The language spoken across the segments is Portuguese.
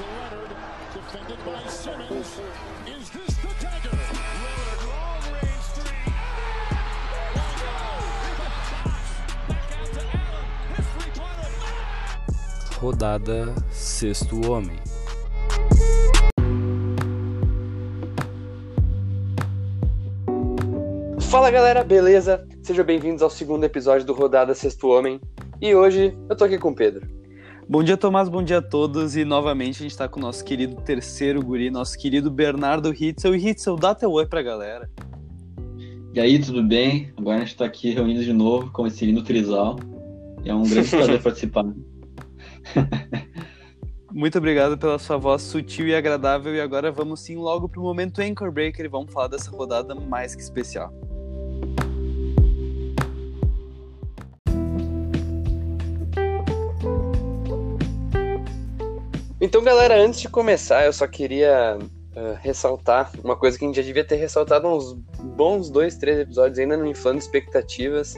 to Leonard, defended by Simmons. Is this the dagger? Lillard, long range three. Rodada Sexto Homem. Fala galera, beleza? Sejam bem-vindos ao segundo episódio do Rodada Sexto Homem. E hoje eu tô aqui com o Pedro. Bom dia, Tomás, bom dia a todos. E novamente a gente tá com o nosso querido terceiro guri, nosso querido Bernardo Hitzel. E Hitzel, dá teu oi pra galera. E aí, tudo bem? Agora a gente está aqui reunidos de novo com esse lindo trisal. E é um grande prazer participar. Muito obrigado pela sua voz sutil e agradável. E agora vamos sim logo pro momento Anchor Breaker e vamos falar dessa rodada mais que especial. Então, galera, antes de começar, eu só queria uh, ressaltar uma coisa que a gente já devia ter ressaltado uns bons dois, três episódios, ainda no Inflando Expectativas,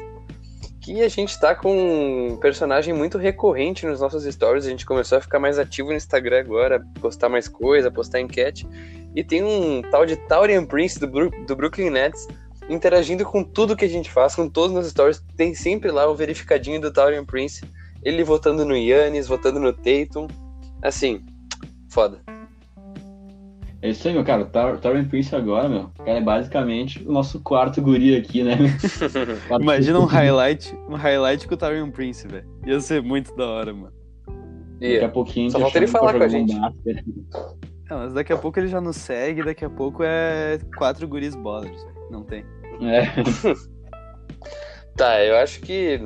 que a gente tá com um personagem muito recorrente nos nossos stories, a gente começou a ficar mais ativo no Instagram agora, postar mais coisa, postar enquete, e tem um tal de Taurian Prince do, Bru do Brooklyn Nets interagindo com tudo que a gente faz, com todos os stories, tem sempre lá o verificadinho do Taurian Prince, ele votando no Yannis, votando no Tatum, assim, foda. É isso aí, meu cara. Taurian Prince agora, meu. O cara é basicamente o nosso quarto guri aqui, né? Imagina um highlight, um highlight com o Tyrion Prince, velho. Ia ser muito da hora, mano. E, Daqui a pouquinho Só a gente falta ele falar com a gente. um. É, mas daqui a pouco ele já nos segue, daqui a pouco é quatro guris ballers, velho. Não tem. É. Tá, eu acho que,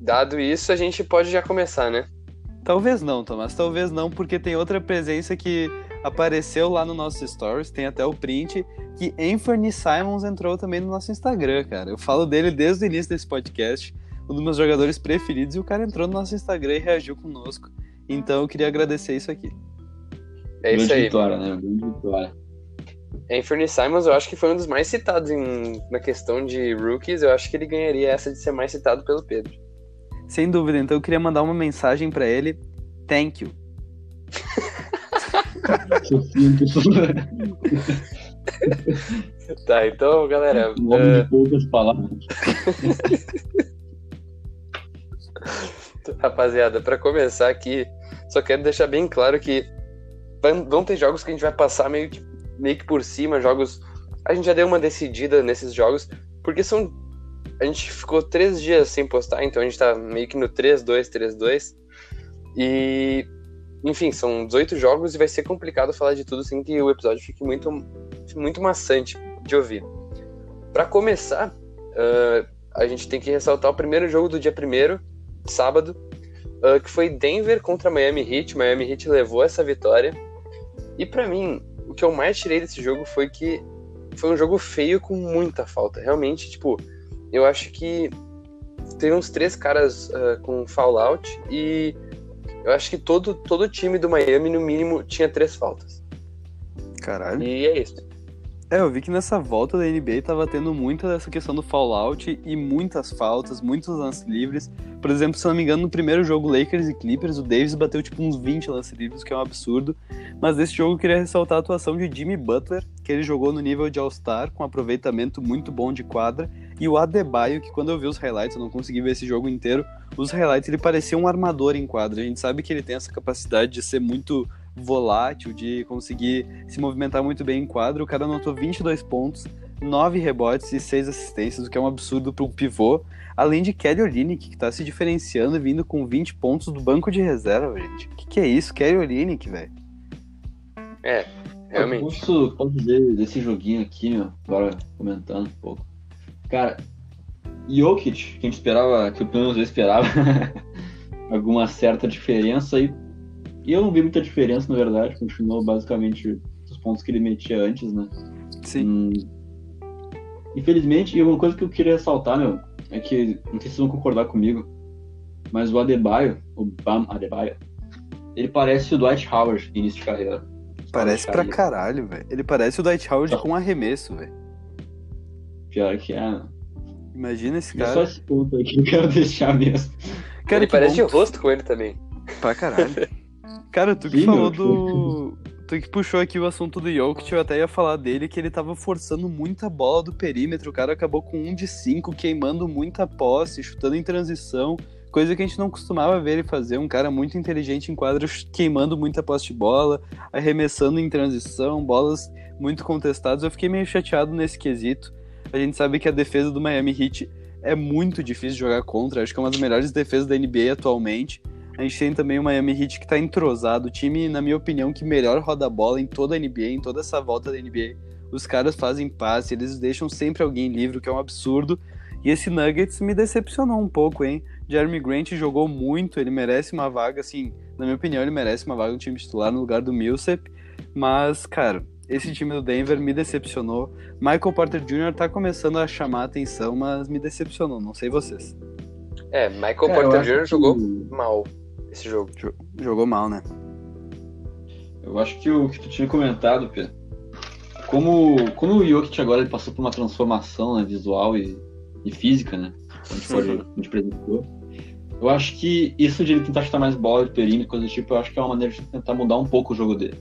dado isso, a gente pode já começar, né? Talvez não, Tomás, talvez não, porque tem outra presença que apareceu lá no nosso stories, tem até o print, que Anthony Simons entrou também no nosso Instagram, cara. Eu falo dele desde o início desse podcast, um dos meus jogadores preferidos, e o cara entrou no nosso Instagram e reagiu conosco. Então eu queria agradecer isso aqui. É isso grande aí. vitória, né? Grande vitória. Anthony Simons, eu acho que foi um dos mais citados em- na questão de rookies. Eu acho que ele ganharia essa de ser mais citado pelo Pedro. Sem dúvida, então eu queria mandar uma mensagem pra ele. Thank you. Tá, então, galera, um homem eh, de poucas palavras. rapaziada, pra começar aqui, só quero deixar bem claro que vão ter jogos que a gente vai passar meio que, meio que por cima, jogos. A gente já deu uma decidida nesses jogos, porque são. A gente ficou três dias sem postar, então a gente tá meio que no 3-2, 3-2. E. Enfim, são 18 jogos e vai ser complicado falar de tudo sem que o episódio fique muito, muito maçante de ouvir. Pra começar, ah, a gente tem que ressaltar o primeiro jogo do dia primeiro, sábado, ah, que foi Denver contra Miami Heat. Miami Heat levou essa vitória. E pra mim, o que eu mais tirei desse jogo foi que foi um jogo feio com muita falta. Realmente, tipo, eu acho que teve uns três caras ah, com foul out e eu acho que todo todo time do Miami no mínimo tinha três faltas. Caralho. E é isso. É, eu vi que nessa volta da NBA tava tendo muita dessa questão do fallout e muitas faltas, muitos lances livres. Por exemplo, se não me engano, no primeiro jogo Lakers e Clippers, o Davis bateu tipo uns 20 lances livres, que é um absurdo. Mas nesse jogo eu queria ressaltar a atuação de Jimmy Butler, que ele jogou no nível de All-Star, com aproveitamento muito bom de quadra, e o Adebayo, que quando eu vi os highlights, eu não consegui ver esse jogo inteiro, os highlights ele parecia um armador em quadra. A gente sabe que ele tem essa capacidade de ser muito volátil, de conseguir se movimentar muito bem em quadro. O cara anotou 22 pontos, 9 rebotes e 6 assistências, o que é um absurdo para um pivô. Além de Kelly Olynyk, que tá se diferenciando e vindo com 20 pontos do banco de reserva, gente. O que, que é isso? Kelly Olynyk, velho. É, realmente. Eu posso, posso dizer desse joguinho aqui, meu, agora comentando um pouco. Cara, Jokic, que a gente esperava, que o pelo menos eu esperava, alguma certa diferença e eu não vi muita diferença, na verdade, continuou basicamente os pontos que ele metia antes, né? Sim. Hum, Infelizmente, e uma coisa que eu queria ressaltar, meu, é que, não sei se vocês vão concordar comigo, mas o Adebayo, o Bam Adebayo, ele parece o Dwight Howard início de carreira. Parece pra caralho, velho. Ele parece o Dwight Howard Tá. com arremesso, velho. Pior que é. Imagina esse É só cara. esse ponto aí que eu quero deixar mesmo. Cara, ele parece bom de rosto com ele também. Pra caralho. Cara, tu que falou do. Tu que puxou aqui o assunto do Jokic, eu até ia falar dele, que ele tava forçando muita bola do perímetro. O cara acabou com um de cinco, queimando muita posse, chutando em transição. Coisa que a gente não costumava ver ele fazer. Um cara muito inteligente em quadros, queimando muita posse de bola, arremessando em transição, bolas muito contestadas. Eu fiquei meio chateado nesse quesito. A gente sabe que a defesa do Miami Heat é muito difícil de jogar contra. Acho que é uma das melhores defesas da NBA atualmente. A gente tem também o Miami Heat que tá entrosado. O time, na minha opinião, que melhor roda a bola em toda a NBA, em toda essa volta da NBA. Os caras fazem passe, eles deixam sempre alguém livre, o que é um absurdo. E esse Nuggets me decepcionou um pouco, hein? Jeremy Grant jogou muito, ele merece uma vaga, assim, na minha opinião, ele merece uma vaga no time titular no lugar do Millsap. Mas, cara, esse time do Denver me decepcionou. Michael Porter Jr. tá começando a chamar a atenção, mas me decepcionou, não sei vocês. É, Michael Cara, Porter Jr. que- jogou mal esse jogo. Jo- Jogou mal, né? Eu acho que o que tu tinha comentado, Pedro, como, como o Jokic agora ele passou por uma transformação né, visual e, e física, né? A gente, pode, a gente presenciou. Eu acho que isso de ele tentar chutar mais bola de perímetro, coisa do tipo, eu acho que é uma maneira de tentar mudar um pouco o jogo dele.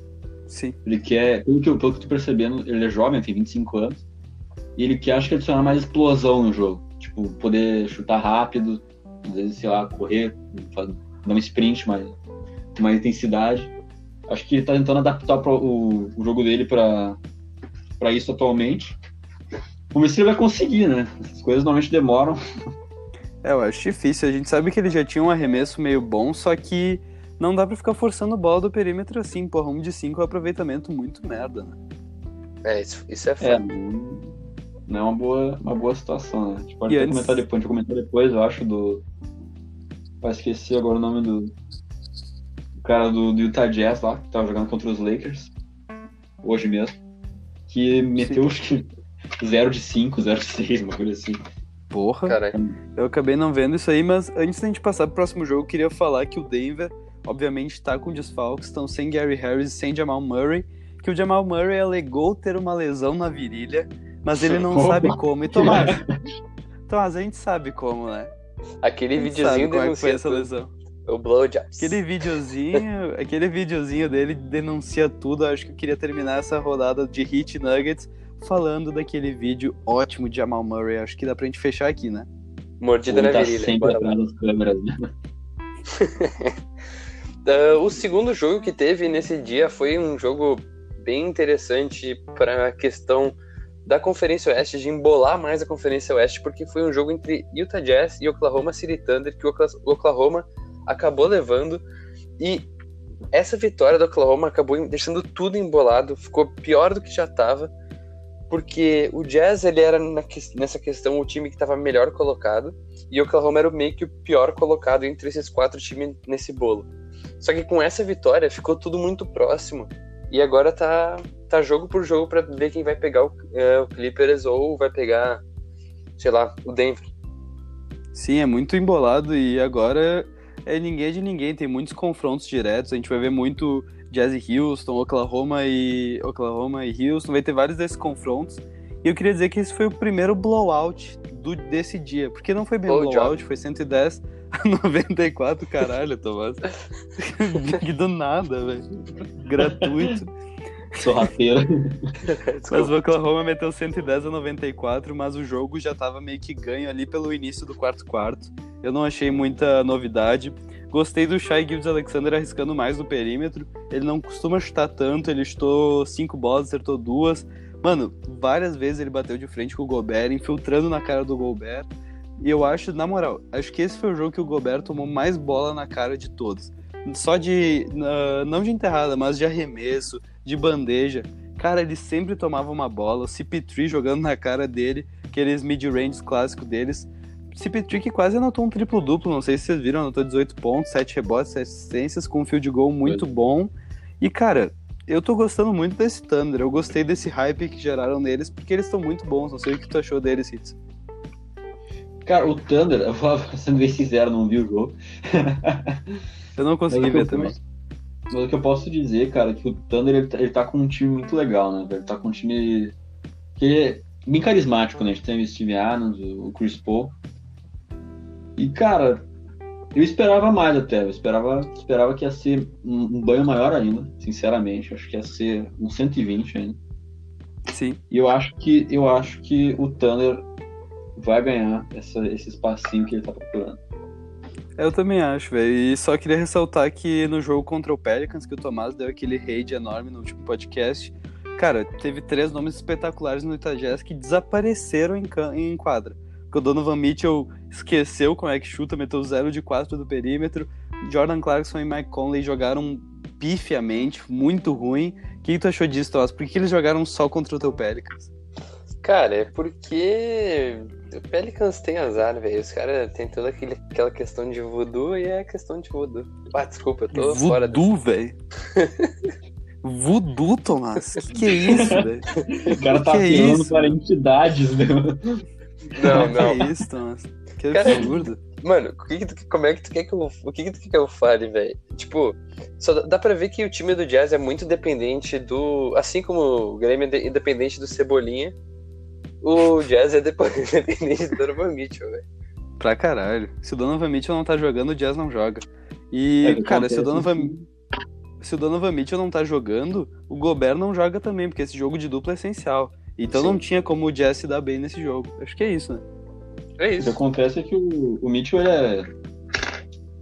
Sim. Ele quer, pelo que, eu- pelo que eu tô percebendo, ele é jovem, tem 25 anos, e ele quer, acho que, adicionar mais explosão no jogo. Tipo, poder chutar rápido, às vezes, sei lá, correr, fazer, dar um sprint mais, com mais intensidade. Acho que ele tá tentando adaptar pro- o, o jogo dele pra pra isso atualmente. Vamos ver se ele vai conseguir, né? Essas coisas normalmente demoram. É, eu acho difícil. A gente sabe que ele já tinha um arremesso meio bom, só que não dá pra ficar forçando bola do perímetro assim. Porra, um de cinco é um aproveitamento muito merda, né? É, isso, isso é É, fato. não, não é uma boa, uma boa situação, né? A gente pode E até antes- comentar depois, a gente vai comentar depois, eu acho, do. Vai esquecer agora o nome do. O cara do, do Utah Jazz lá, que tava jogando contra os Lakers. Hoje mesmo. Que meteu acho que 0 de 5, 0 de 6, uma coisa assim. Porra. Caralho. Eu acabei não vendo isso aí, mas antes da gente passar pro próximo jogo, eu queria falar que o Denver, obviamente, tá com desfalques, estão sem Gary Harris e sem Jamal Murray, que o Jamal Murray alegou ter uma lesão na virilha, mas ele não Opa. sabe como. E Tomás, Tomás, a gente sabe como, né? Aquele videozinho é que foi denuncia essa tudo. lesão. o blowjobs. Aquele videozinho, aquele videozinho dele denuncia tudo. Eu acho que eu queria terminar essa rodada de Hit Nuggets falando daquele vídeo ótimo de Jamal Murray. Acho que dá pra gente fechar aqui, né? Mordida Ele na tá virilha. sempre atrás das câmeras, né? Ah, o segundo jogo que teve nesse dia foi um jogo bem interessante para a questão da Conferência Oeste, de embolar mais a Conferência Oeste, porque foi um jogo entre Utah Jazz e Oklahoma City Thunder, que o Okla- o Oklahoma acabou levando. E essa vitória do Oklahoma acabou deixando tudo embolado, ficou pior do que já estava, porque o Jazz ele era nessa questão o time que estava melhor colocado, e o Oklahoma era meio que o pior colocado entre esses quatro times nesse bolo. Só que com essa vitória ficou tudo muito próximo. E agora tá, tá jogo por jogo pra ver quem vai pegar o, é, o Clippers ou vai pegar, sei lá, o Denver. Sim, é muito embolado e agora é ninguém de ninguém. Tem muitos confrontos diretos. A gente vai ver muito Jazz e Houston, Oklahoma e Oklahoma e Houston. Vai ter vários desses confrontos. E eu queria dizer que esse foi o primeiro blowout do, desse dia. Porque não foi bem um blowout, foi 110 a 94, caralho, Tomás. Do nada, velho. Gratuito. Sorrateira. Mas o Oklahoma meteu 110 a 94, mas o jogo já tava meio que ganho ali pelo início do quarto quarto. Eu não achei muita novidade. Gostei do Shai Gildes Alexander arriscando mais no perímetro. Ele não costuma chutar tanto, ele chutou cinco bolas, acertou duas. Mano, várias vezes ele bateu de frente com o Gobert, infiltrando na cara do Gobert. E eu acho, na moral, acho que esse foi o jogo que o Gobert tomou mais bola na cara de todos. Só de. na- não de enterrada, mas de arremesso, de bandeja. Cara, ele sempre tomava uma bola. O CP3 jogando na cara dele, aqueles mid-range clássicos deles. CP3 que quase anotou um triplo-duplo, não sei se vocês viram, anotou 18 pontos, 7 rebotes, 7 assistências, com um field goal muito bom. E, cara, eu tô gostando muito desse Thunder. Eu gostei desse hype que geraram neles, porque eles estão muito bons. Não sei o que tu achou deles, Hits. Cara, o Thunder, eu vou sendo bem sincero, não vi o jogo. Eu não consegui eu ver também. Mas o que eu posso dizer, cara, é que o Thunder ele tá, ele tá com um time muito legal, né? velho? Ele tá com um time que é bem carismático, né? A gente tem o Steve Adams, o Chris Paul. E, cara, Eu esperava mais até, eu esperava, esperava que ia ser um, um banho maior ainda, sinceramente. Acho que ia ser um 120 ainda. Sim. E eu acho que eu acho que o Thunder vai ganhar essa, esse espacinho que ele tá procurando. Eu também acho, velho. E só queria ressaltar que no jogo contra o Pelicans, que o Tomás deu aquele raid enorme no último podcast, cara, teve três nomes espetaculares no Jazz que desapareceram em, em quadra. Porque o Donovan Mitchell esqueceu como é que chuta, meteu 0 de 4 do perímetro. Jordan Clarkson e Mike Conley jogaram pifiamente, muito ruim. O que tu achou disso, Tomás? Por que eles jogaram só contra o teu Pelicans? Cara, é porque o Pelicans tem azar, velho. Os caras têm toda aquele, aquela questão de voodoo e é questão de voodoo. Ah, desculpa, eu tô fora dessa. Voodoo, velho. Voodoo, Tomás? Que que é isso, velho? O cara tá Que apelando isso? para entidades, né? Não, não. Que isso, Tomás? Que Cara, absurdo. Mano, o que que tu, como é que tu quer que eu, o que que tu quer que eu fale, velho? Tipo, só dá, dá pra ver que o time do Jazz é muito dependente do, assim como o Grêmio é de- independente do Cebolinha, o Jazz é dependente do Donovan Mitchell, velho. Pra caralho. Se o Donovan Mitchell não tá jogando, o Jazz não joga. E, É, cara, se o, Donovan, assim. se o Donovan Mitchell não tá jogando, o Gobert não joga também, porque esse jogo de dupla é essencial. Então Sim. não tinha como o Jazz se dar bem nesse jogo. Acho que é isso, né? É O que isso. acontece é que o, o Mitchell ele é.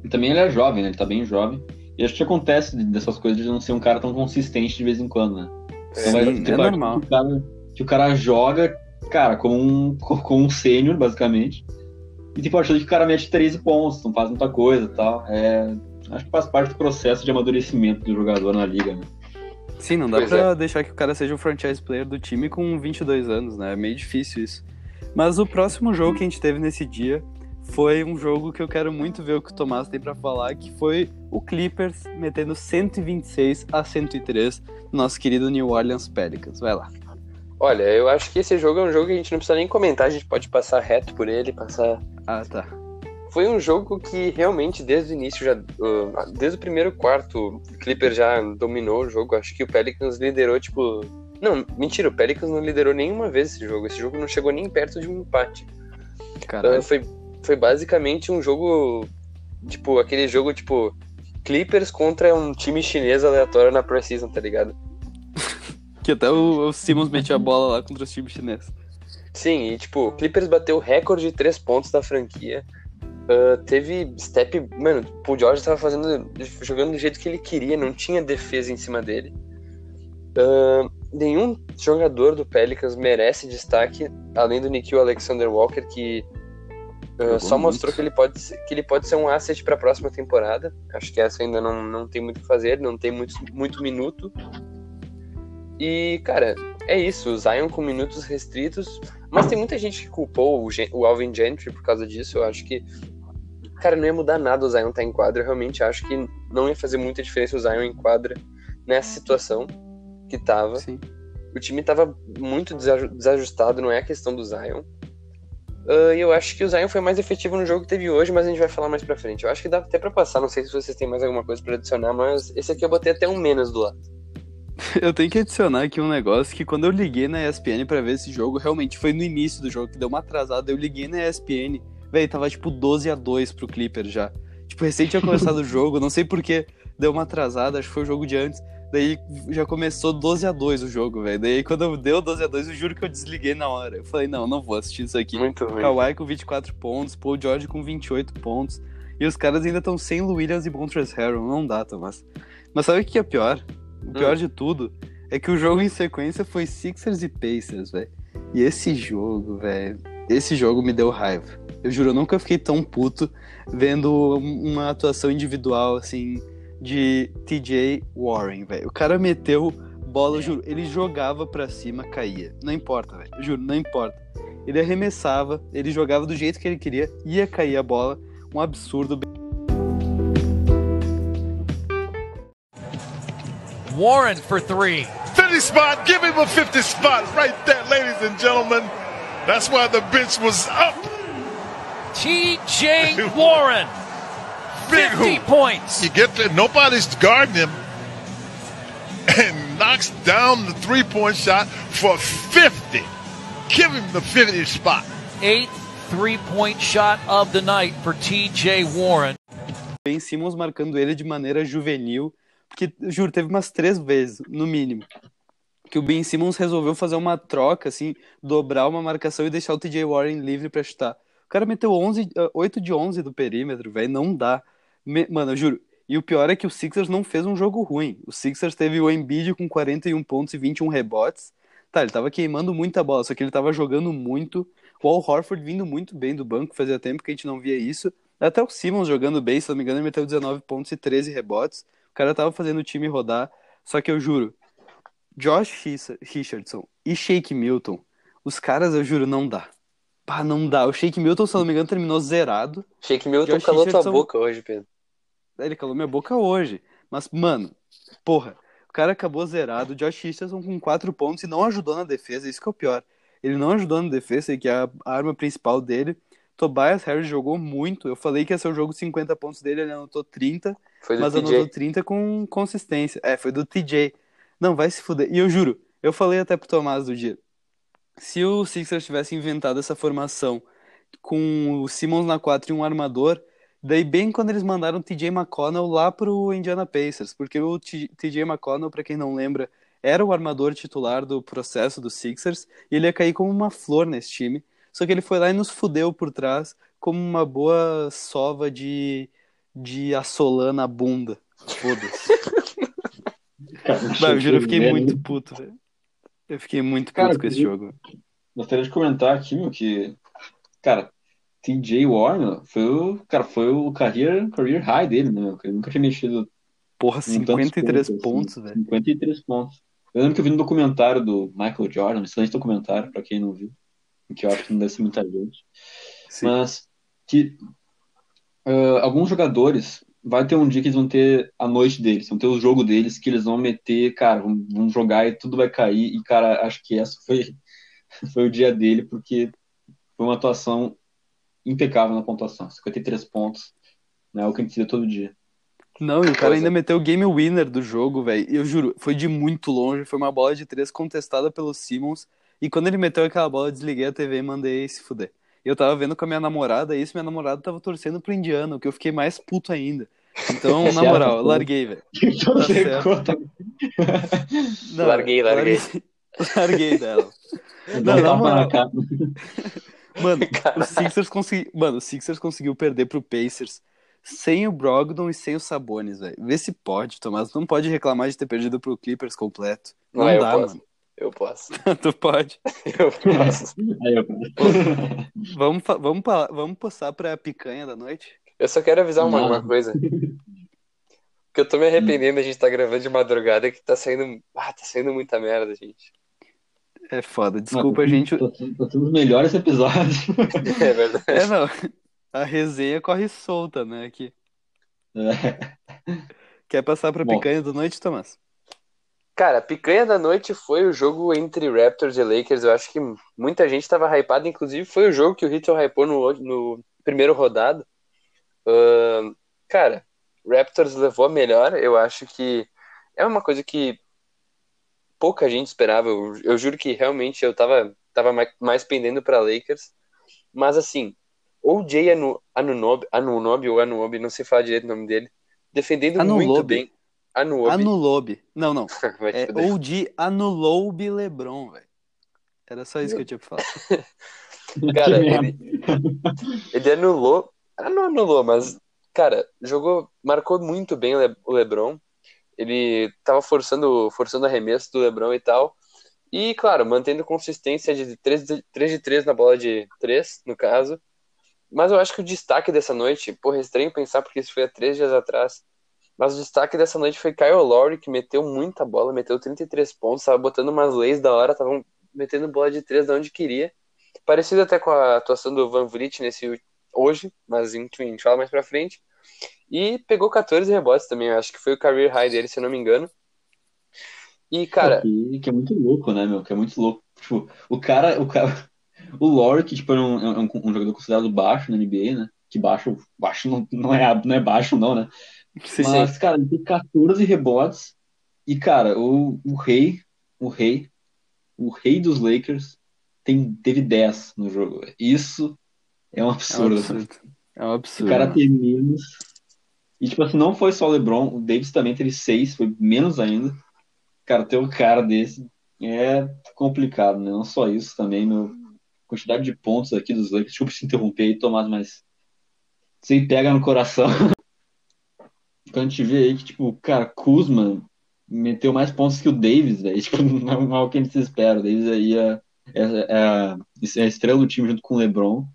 e também ele é jovem, né? Ele tá bem jovem. E acho que acontece dessas coisas de não ser um cara tão consistente de vez em quando, né? Então Sim, é normal. Que o, cara, que o cara joga, cara, como um, como um sênior, basicamente. E tem partida que o cara mete 13 pontos, não faz muita coisa e tal. É, acho que faz parte do processo de amadurecimento do jogador na liga, né? Sim, não dá Pois pra deixar que o cara seja o franchise player do time com 22 anos, né? É meio difícil isso. Mas o próximo jogo que a gente teve nesse dia foi um jogo que eu quero muito ver o que o Tomás tem pra falar, que foi o Clippers metendo 126 a 103 no nosso querido New Orleans Pelicans. Vai lá. Olha, eu acho que esse jogo é um jogo que a gente não precisa nem comentar, a gente pode passar reto por ele, passar Ah, tá. Foi um jogo que realmente desde o início, já, desde o primeiro quarto, o Clippers já dominou o jogo. Acho que o Pelicans liderou, tipo. Não, mentira, o Pelicans não liderou nenhuma vez esse jogo. Esse jogo não chegou nem perto de um empate. Caralho. Uh, foi, foi basicamente um jogo. Tipo, aquele jogo, tipo. Clippers contra um time chinês aleatório na Precision, tá ligado? Que até o, o Simmons metia a bola lá contra os times chineses. Sim, e tipo, o Clippers bateu o recorde de três pontos da franquia. Ah, teve step. Mano, o Paul George tava fazendo. jogando do jeito que ele queria, não tinha defesa em cima dele. Ah, nenhum jogador do Pelicans merece destaque, além do Nikhil Alexander Walker, que Jogou só muito. mostrou que ele, pode ser, que ele pode ser um asset para a próxima temporada. Acho que essa ainda não, não tem muito o que fazer, não tem muito, muito minuto. E, cara, é isso. O Zion com minutos restritos. Mas tem muita gente que culpou o, Gen- o Alvin Gentry por causa disso. Eu acho que, cara, não ia mudar nada o Zion estar em quadra. Eu realmente acho que não ia fazer muita diferença o Zion em quadra nessa situação que tava. Sim. O time tava muito desaju- desajustado, não é a questão do Zion. E eu acho que o Zion foi mais efetivo no jogo que teve hoje, mas a gente vai falar mais pra frente. Eu acho que dá até pra passar, não sei se vocês têm mais alguma coisa pra adicionar, mas esse aqui eu botei até um menos do lado. Eu tenho que adicionar aqui um negócio que quando eu liguei na ESPN pra ver esse jogo, realmente foi no início do jogo, que deu uma atrasada. Eu liguei na ESPN, velho, tava tipo 12 a 2 pro Clippers já. Tipo, recém tinha começado o jogo, não sei porque deu uma atrasada, acho que foi o jogo de antes. Daí já começou 12 a 2 o jogo, velho. Daí quando deu 12 a 2 eu juro que eu desliguei na hora. Eu falei, não, não vou assistir isso aqui. Muito ruim. Kawhi com 24 pontos, Paul George com 28 pontos. E os caras ainda estão sem Williams e Montrezl Harrell. Não dá, Thomas. Mas sabe o que é pior? O pior Hum. de tudo é que o jogo em sequência foi Sixers e Pacers, velho. E esse jogo, velho, esse jogo me deu raiva. Eu juro, eu nunca fiquei tão puto vendo uma atuação individual, assim, de TJ Warren, velho. O cara meteu bola, eu juro, ele jogava pra cima, caía. Não importa, velho. Juro, não importa. Ele arremessava, ele jogava do jeito que ele queria, ia cair a bola. Um absurdo. Warren for three. 50 spot. Give him a 50 spot right there, ladies and gentlemen. That's why the bench was up. T.J. Warren, Big 50 hoop. points. You get there, nobody's guarding him. And knocks down the three point shot for 50. Give him the 50 spot. Eighth three point shot of the night for T.J. Warren. Ben Simmons marcando ele de maneira juvenil. Porque, juro, teve umas três vezes, no mínimo, que o Ben Simmons resolveu fazer uma troca, assim, dobrar uma marcação e deixar o TJ Warren livre pra chutar. O cara meteu 11, ah, 8 de 11 do perímetro, velho, não dá. Me- Mano, eu juro. E o pior é que o Sixers não fez um jogo ruim. O Sixers teve o Embiid com 41 pontos e 21 rebotes. Tá, ele tava queimando muita bola, só que ele tava jogando muito. O Al Horford vindo muito bem do banco, fazia tempo que a gente não via isso. Até o Simmons jogando bem, se não me engano, ele meteu 19 pontos e 13 rebotes. O cara tava fazendo o time rodar. Só que eu juro, Josh Rich- Richardson e Shake Milton, os caras, eu juro, não dá. Pá, não dá. O Shake Milton, se eu não me engano, terminou zerado. Shake Milton Josh calou tua Richardson- boca hoje, Pedro. Ele calou minha boca hoje. Mas, mano, porra, o cara acabou zerado. O Josh Richardson com 4 pontos e não ajudou na defesa. Isso que é o pior. Ele não ajudou na defesa, que é a arma principal dele. Tobias Harris jogou muito. Eu falei que ia ser o jogo de 50 pontos dele, ele anotou 30. Foi do Mas TJ. anotou 30 com consistência. É, foi do TJ. Não, vai se fuder. E eu juro, eu falei até pro Tomás do dia. Se o Sixers tivesse inventado essa formação com o Simmons na 4 e um armador, daí bem quando eles mandaram o TJ McConnell lá pro Indiana Pacers, porque o TJ McConnell, pra quem não lembra, era o armador titular do processo do Sixers, e ele ia cair como uma flor nesse time. Só que ele foi lá e nos fudeu por trás, como uma boa sova de, de assolã na bunda. Foda-se. Eu juro, eu fiquei né? muito puto, velho. Eu fiquei muito puto Cara, com esse eu- jogo. Gostaria de comentar aqui, meu, que, cara, TJ Warren foi o, cara, foi o career, career high dele, né, meu? Ele nunca tinha mexido Porra, em tantos 53 pontos, pontos, assim, velho. 53 pontos. Eu lembro que eu vi no documentário do Michael Jordan, um excelente documentário, pra quem não viu, que eu acho que não deve ser muita gente. Sim. Mas que ah, alguns jogadores vai ter um dia que eles vão ter a noite deles, vão ter o jogo deles, que eles vão meter, cara, vão, vão jogar e tudo vai cair. E, cara, acho que essa foi, foi o dia dele, porque foi uma atuação impecável na pontuação. 53 pontos, né? É o que a gente vê todo dia. Não, e o cara Coisa. ainda meteu o game winner do jogo, velho. Eu juro, foi de muito longe. Foi uma bola de três contestada pelo Simmons. E quando ele meteu aquela bola, eu desliguei a TV e mandei se fuder. E eu tava vendo com a minha namorada, e isso, minha namorada tava torcendo pro indiano, que eu fiquei mais puto ainda. Então, na moral, larguei, velho. Então, Tá Não, Larguei, larguei. Larguei dela. dá um na moral. Mano, o Sixers consegui... Mano, o Sixers conseguiu perder pro Pacers sem o Brogdon e sem o Sabonis, velho. Vê se pode, Tomás. Não pode reclamar de ter perdido pro Clippers completo. Não Não, dá, posso. mano. Eu posso. tu pode. Eu posso. Aí, eu... Vamos, vamos, vamos passar pra picanha da noite? Eu só quero avisar uma, Não. uma coisa. Que eu tô me arrependendo, a gente tá gravando de madrugada que tá saindo. Ah, tá saindo muita merda, gente. É foda. Desculpa, gente. Tô, tô tendo os melhores episódios. É verdade. É, não. A resenha corre solta, né? Aqui. É. Quer passar pra Bom. picanha da noite, Tomás? Cara, a picanha da noite foi o jogo entre Raptors e Lakers. Eu acho que muita gente tava hypada, inclusive foi o jogo que o Hitler hypou no, no primeiro rodado. Ahn, cara, Raptors levou a melhor. Eu acho que é uma coisa que pouca gente esperava. Eu, eu juro que realmente eu tava, tava mais, mais pendendo pra Lakers. Mas assim, ou Jay Anu, Anunobi, Anunobi ou Anunobi, não sei falar direito o nome dele, defendendo muito Anunobi. bem. Anunobi. Anulobe. Não, não. É ou de Anulobe Lebron, velho. Era só isso que eu tinha pra falar. Cara, ele, ele anulou. Ah, não anulou, mas, cara, jogou, marcou muito bem o LeBron. Ele tava forçando, forçando arremesso do LeBron e tal. E, claro, mantendo consistência de 3 de, 3 de 3 na bola de 3, no caso. Mas eu acho que o destaque dessa noite, porra, é estranho pensar porque isso foi há três dias atrás. Mas o destaque dessa noite foi Kyle Lowry, que meteu muita bola, meteu 33 pontos, tava botando umas leis da hora, tava metendo bola de 3 de onde queria. Parecido até com a atuação do Van Vliet nesse hoje, mas enfim, a gente fala mais pra frente. E pegou 14 rebotes também, acho que foi o career high dele, se eu não me engano. E, cara, que, que é muito louco, né, meu? Que é muito louco. Tipo, o cara, o cara, o Lowry, que tipo, é um, é um, um jogador considerado baixo na NBA, né? Que baixo, baixo não, não, é, não é baixo, não, né? Sim, Mas, cara, ele tem 14 rebotes. E, cara, o, o rei, o rei, o rei dos Lakers tem, teve 10 no jogo. Isso é um É um absurdo. absurdo. É um O absurdo. cara mano. tem menos. E, tipo assim, não foi só o LeBron, o Davis também teve seis, foi menos ainda. Cara, ter um cara desse é complicado, né? Não só isso também, meu. Quantidade de pontos aqui dos Lakers. Desculpa se interromper aí, Tomás, mas. Você pega no coração. Quando a gente vê aí que, tipo, cara, Kuzma meteu mais pontos que o Davis, velho. Tipo, não é o que a gente se espera. O Davis aí é, é, é, é a estrela do time junto com o LeBron.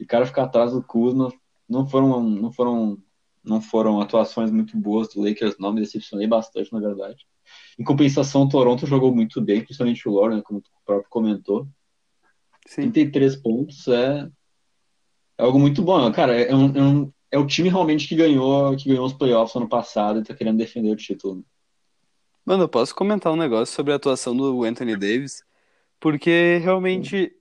E o cara ficar atrás do Kuzma não foram, não foram, não foram atuações muito boas do Lakers, não. Me decepcionei bastante, na verdade. Em compensação, o Toronto jogou muito bem, principalmente o Lauren, como o próprio comentou. Sim. 33 pontos é, é algo muito bom. Cara, é, um, é, um, é o time realmente que ganhou, que ganhou os playoffs ano passado e tá querendo defender o título. Mano, eu posso comentar um negócio sobre a atuação do Anthony Davis? Porque realmente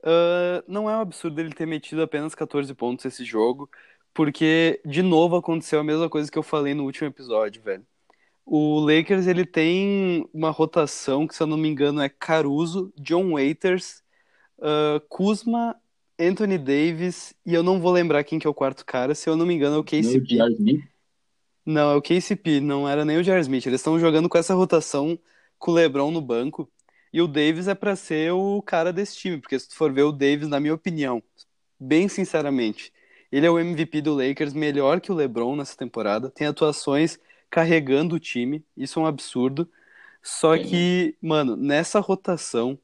uh, não é um absurdo ele ter metido apenas 14 pontos esse jogo, porque de novo aconteceu a mesma coisa que eu falei no último episódio, velho. O Lakers ele tem uma rotação que, se eu não me engano, é Caruso, John Waiters, uh, Kuzma, Anthony Davis e eu não vou lembrar quem que é o quarto cara. Se eu não me engano, é o KCP. Não, é o KCP, não era nem o Jar Smith. Eles estão jogando com essa rotação com o LeBron no banco. E o Davis é para ser o cara desse time, porque se tu for ver o Davis, na minha opinião, bem sinceramente, ele é o MVP do Lakers, melhor que o LeBron nessa temporada. Tem atuações carregando o time, isso é um absurdo. Só que, mano, nessa rotação,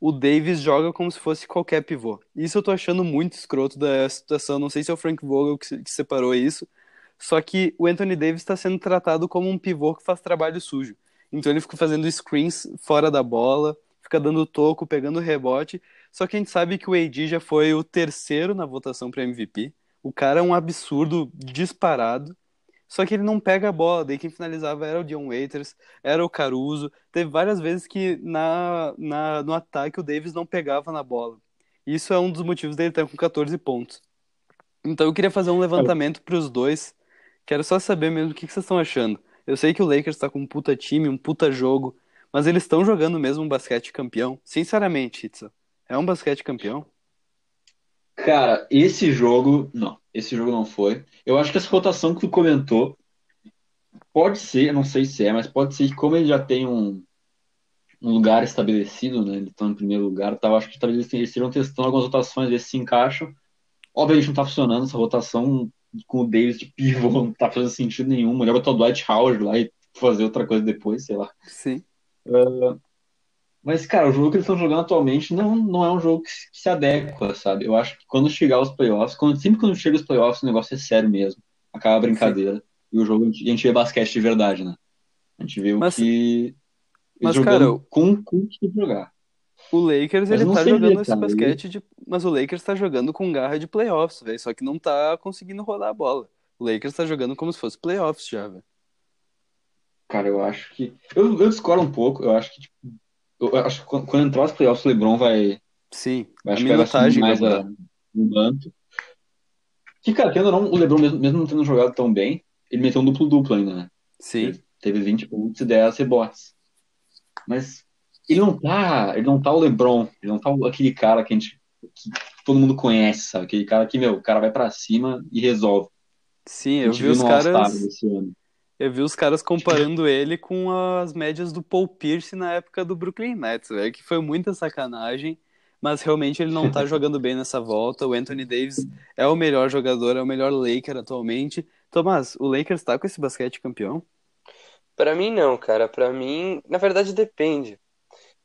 o Davis joga como se fosse qualquer pivô. Isso eu tô achando muito escroto da situação. Não sei se é o Frank Vogel que, que separou isso. Só que o Anthony Davis está sendo tratado como um pivô que faz trabalho sujo. Então ele fica fazendo screens fora da bola, fica dando toco, pegando rebote. Só que a gente sabe que o AD já foi o terceiro na votação para MVP. O cara é um absurdo disparado. Só que ele não pega a bola, daí quem finalizava era o John Waiters, era o Caruso. Teve várias vezes que na, na, no ataque o Davis não pegava na bola. Isso é um dos motivos dele estar com 14 pontos. Então eu queria fazer um levantamento para os dois. Quero só saber mesmo o que, que vocês estão achando. Eu sei que o Lakers está com um puta time, um puta jogo, mas eles estão jogando mesmo um basquete campeão. Sinceramente, Itza, é um basquete campeão? Cara, esse jogo, não. Esse jogo não foi. Eu acho que essa rotação que tu comentou pode ser, não sei se é, mas pode ser que como ele já tem um, um lugar estabelecido, né? Ele tá no primeiro lugar, tá, eu acho que talvez eles estejam testando algumas rotações, ver se se encaixam. Obviamente não tá funcionando essa rotação com o Davis de pivô, não tá fazendo sentido nenhum. Melhor botar o Dwight Howard lá e fazer outra coisa depois, sei lá. Sim. Uh, mas, cara, o jogo que eles estão jogando atualmente não, não é um jogo que se, que se adequa, sabe? Eu acho que quando chegar os playoffs, quando, sempre quando chega os playoffs, o negócio é sério mesmo. Acaba a brincadeira. Sim. E o jogo, a gente vê basquete de verdade, né? A gente vê mas, o que. Mas, cara, com, com o que jogar. O Lakers, ele tá jogando esse basquete de. Mas o Lakers tá jogando com garra de playoffs, velho. Só que não tá conseguindo rodar a bola. O Lakers tá jogando como se fosse playoffs já, velho. Cara, eu acho que. Eu, eu discordo um pouco. Eu acho que, tipo, eu acho que quando entrar os playoffs, o LeBron vai. Sim, vai, a minutagem mais a, no manto. Que, cara, querendo ou não, o LeBron, mesmo, mesmo não tendo jogado tão bem, ele meteu um duplo-duplo ainda, né? Sim. Ele teve 20 pontos e 10 rebotes. Mas ele não tá. Ele não tá o LeBron, ele não tá aquele cara que a gente. Que todo mundo conhece, sabe? Aquele cara que, meu, o cara vai para cima e resolve. Sim, eu vi os caras. Eu vi os caras comparando ele com as médias do Paul Pierce na época do Brooklyn Nets, velho, que foi muita sacanagem, mas realmente ele não tá jogando bem nessa volta. O Anthony Davis é o melhor jogador, é o melhor Laker atualmente. Tomás, o Lakers tá com esse basquete campeão? Para mim não, cara. Para mim, na verdade depende.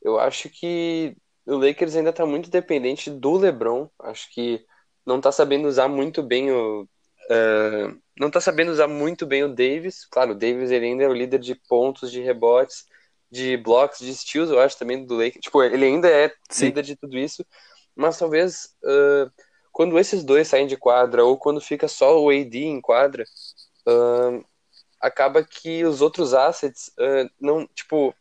Eu acho que o Lakers ainda tá muito dependente do LeBron. Acho que não tá sabendo usar muito bem o uh, não tá sabendo usar muito bem o Davis. Claro, o Davis ele ainda é o líder de pontos, de rebotes, de blocos, de steals, eu acho também do Lakers. Tipo, ele ainda é Sim. líder de tudo isso. Mas talvez uh, quando esses dois saem de quadra ou quando fica só o AD em quadra, uh, acaba que os outros assets não, tipo,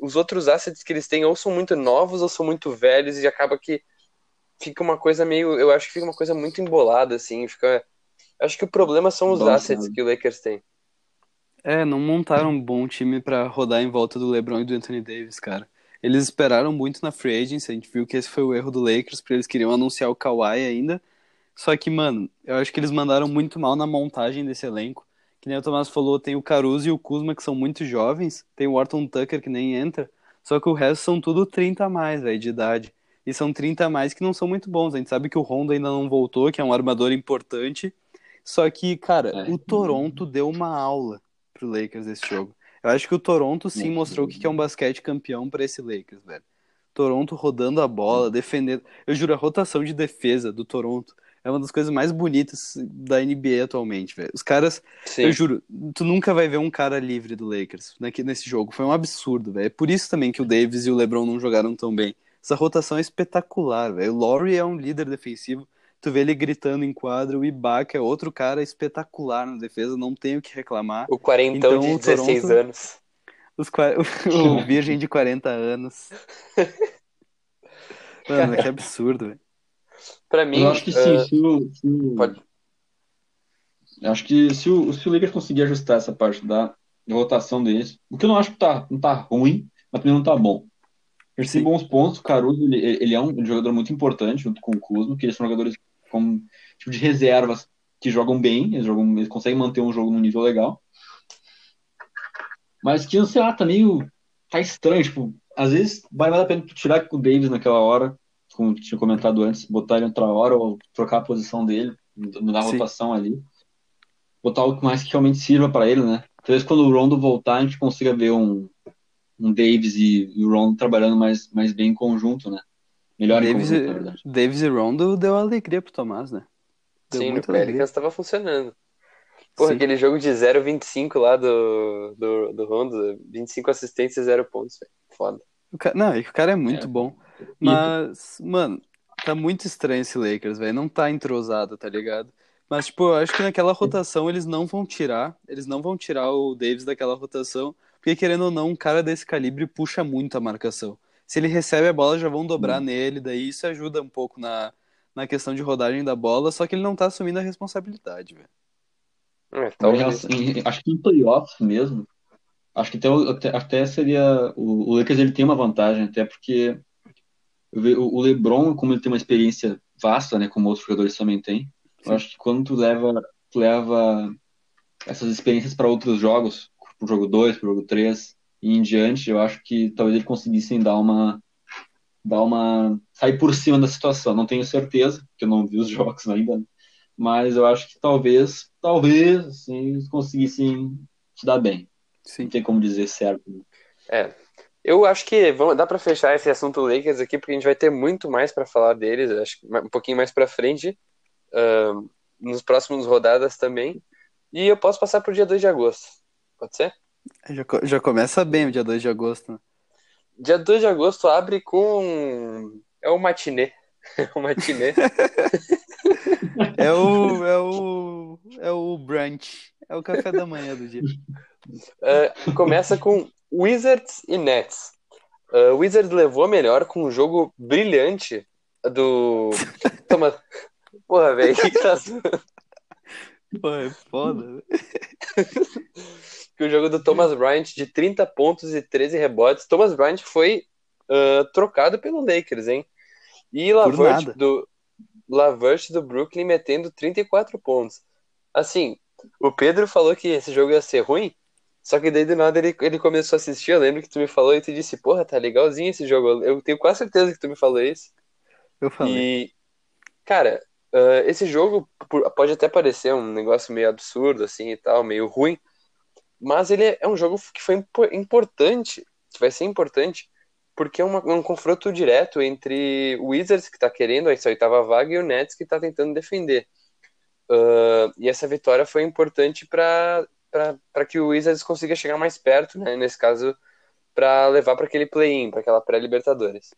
os outros assets que eles têm ou são muito novos ou são muito velhos e acaba que fica uma coisa meio, eu acho que fica uma coisa muito embolada assim, fica Acho que o problema são os bom, assets sabe. que o Lakers tem. É, não montaram um bom time para rodar em volta do LeBron e do Anthony Davis, cara. Eles esperaram muito na free agency, a gente viu que esse foi o erro do Lakers, porque eles queriam anunciar o Kawhi ainda, Só que, mano, eu acho que eles mandaram muito mal na montagem desse elenco. Que nem o Tomás falou, tem o Caruso e o Kuzma que são muito jovens, tem o Orton Tucker que nem entra, só que o resto são tudo 30 a mais, velho, de idade. E são 30 a mais que não são muito bons. A gente sabe que o Rondo ainda não voltou, que é um armador importante. Só que, cara, É. o Toronto deu uma aula pro Lakers esse jogo. Eu acho que o Toronto sim Muito mostrou o que é um basquete campeão pra esse Lakers, velho. Toronto rodando a bola, defendendo. Eu juro, a rotação de defesa do Toronto é uma das coisas mais bonitas da NBA atualmente, velho. Os caras, Sim. eu juro, tu nunca vai ver um cara livre do Lakers nesse jogo. Foi um absurdo, velho. É por isso também que o Davis e o LeBron não jogaram tão bem. Essa rotação é espetacular, velho. O Laurie é um líder defensivo. Tu vê ele gritando em quadro. O Ibaka é outro cara espetacular na defesa. Não tenho o que reclamar. O quarentão Então, de o 16 Toronto- anos. Os, o virgem de 40 anos. Mano, que absurdo, velho. Pra mim, Eu acho que sim, ah, se o, se o- pode- Eu acho que se o, se o Lakers conseguir ajustar essa parte da rotação deles, o que eu não acho que tá, não tá ruim, mas também não tá bom. Eles têm bons pontos, o Caruso, ele, ele é um jogador muito importante, junto com o Kuzma, que eles são jogadores com tipo de reservas que jogam bem, eles, jogam, eles conseguem manter um jogo num nível legal. Mas que, sei lá, tá meio. tá estranho, tipo, às vezes vale mais a pena tirar o Davis naquela hora, como tinha comentado antes, botar ele outra hora ou trocar a posição dele, mudar a Sim. rotação ali. Botar algo mais que realmente sirva pra ele, né? Talvez quando o Rondo voltar a gente consiga ver um, um Davis e, e o Rondo trabalhando mais, mais bem em conjunto, né? Melhor em Davis, conjunto, e- verdade. Davis e Rondo deu alegria pro Tomás, né? Deu sim, no. Pelicans tava funcionando. Porra, Sim. aquele jogo de 0,25 lá do, do, do Rondo, 25 assistências e 0 pontos, velho. Foda. Ca- Não, é que o cara é muito É. bom. Mas, mano, tá muito estranho esse Lakers, velho. Não tá entrosado, tá ligado? Mas, tipo, eu acho que naquela rotação eles não vão tirar. Eles não vão tirar o Davis daquela rotação. Porque, querendo ou não, um cara desse calibre puxa muito a marcação. Se ele recebe a bola, já vão dobrar nele. Daí isso ajuda um pouco na, na questão de rodagem da bola. Só que ele não tá assumindo a responsabilidade, velho. É, talvez. acho que em playoffs mesmo, acho que até, até, até seria. O, o Lakers ele tem uma vantagem, até porque o LeBron, como ele tem uma experiência vasta, né, como outros jogadores também têm, eu acho que quando tu leva, tu leva essas experiências para outros jogos, pro jogo 2, pro jogo 3 e em diante, eu acho que talvez eles conseguissem dar uma. Dar uma. sair por cima da situação. Não tenho certeza, porque eu não vi os jogos ainda, né? mas eu acho que talvez, talvez, assim, eles conseguissem se dar bem. Sim. Não tem como dizer certo. né? É. Eu acho que vamos, dá pra fechar esse assunto Lakers aqui, porque a gente vai ter muito mais pra falar deles, acho que um pouquinho mais pra frente, ahn, nos próximos rodadas também. E eu posso passar pro dia 2 de agosto. Pode ser? Já, já começa bem o dia 2 de agosto, né? Dia 2 de agosto abre com. É o matinê. É o matinê. É o, é o, é o brunch. É o café da manhã do dia. Ah, começa com Wizards e Nets. Ah, Wizards levou a melhor com um jogo brilhante do. Toma. Porra, velho, que tá? Pô, é foda, velho. Que o jogo do Thomas Bryant de 30 pontos e 13 rebotes. Thomas Bryant foi ah, trocado pelo Lakers, hein? E Lavert do Lavert do Brooklyn metendo 34 pontos. Assim, o Pedro falou que esse jogo ia ser ruim, só que daí do nada ele, ele começou a assistir. Eu lembro que tu me falou e tu disse, porra, tá legalzinho esse jogo. Eu tenho quase certeza que tu me falou isso. Eu falei. E, cara, ah, esse jogo pode até parecer um negócio meio absurdo, assim e tal, meio ruim, mas ele é um jogo que foi impo- importante, que vai ser importante, porque é um confronto direto entre o Wizards, que tá querendo essa oitava vaga, e o Nets, que tá tentando defender. Ah, e essa vitória foi importante para para que o Wizards consiga chegar mais perto, né? Nesse caso, para levar para aquele play-in, para aquela pré-Libertadores.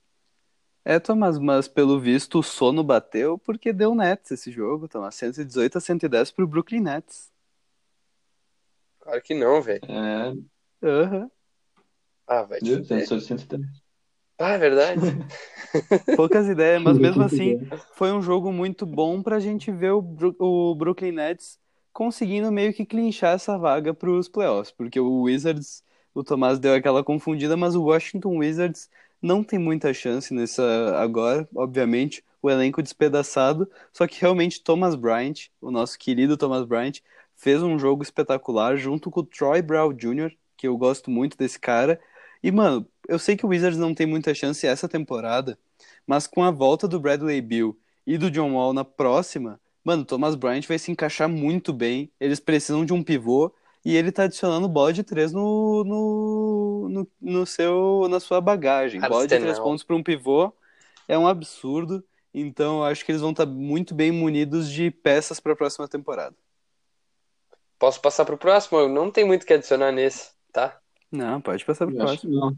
É, Thomas, mas pelo visto o sono bateu porque deu Nets esse jogo, Thomas. 118 a 110 pro Brooklyn Nets. Claro que não, velho. É, Aham. Ah, vai te viu? fuder. 160. Ah, é verdade. Poucas ideias, mas mesmo assim foi um jogo muito bom pra gente ver o, Bru- o Brooklyn Nets conseguindo meio que clinchar essa vaga pros playoffs, porque o Wizards, o Tomás deu aquela confundida, mas o Washington Wizards não tem muita chance nessa agora, obviamente. o elenco despedaçado, só que realmente Thomas Bryant, o nosso querido Thomas Bryant, fez um jogo espetacular junto com o Troy Brown Jr., que eu gosto muito desse cara. E, mano, eu sei que o Wizards não tem muita chance essa temporada, mas com a volta do Bradley Bill e do John Wall na próxima, mano, Thomas Bryant vai se encaixar muito bem. Eles precisam de um pivô e ele tá adicionando bola de três no, no, no, no seu, na sua bagagem. Bola de três pontos para um pivô é um absurdo. Então eu acho que eles vão estar muito bem munidos de peças para a próxima temporada. Posso passar pro próximo? Eu não tem muito o que adicionar nesse, tá? Não, pode passar pro Eu acho que próximo.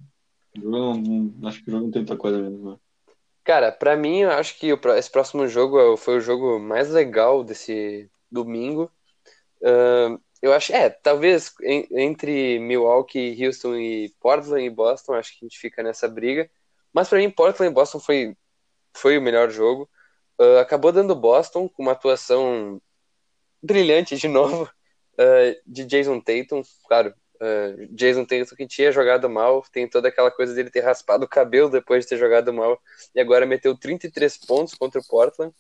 não. Não, não- acho que o jogo não tem muita coisa mesmo. né? Cara, pra mim, eu acho que esse próximo jogo é foi o jogo mais legal desse domingo. Ahn, eu acho, é, talvez en- entre Milwaukee, Houston e Portland e Boston, acho que a gente fica nessa briga. Mas pra mim, Portland e Boston foi, foi o melhor jogo. Ah, acabou dando Boston com uma atuação brilhante de novo ah, de Jason Tatum. Claro, ah, Jason Tatum que tinha jogado mal, tem toda aquela coisa dele ter raspado o cabelo depois de ter jogado mal e agora meteu 33 pontos contra o Portland.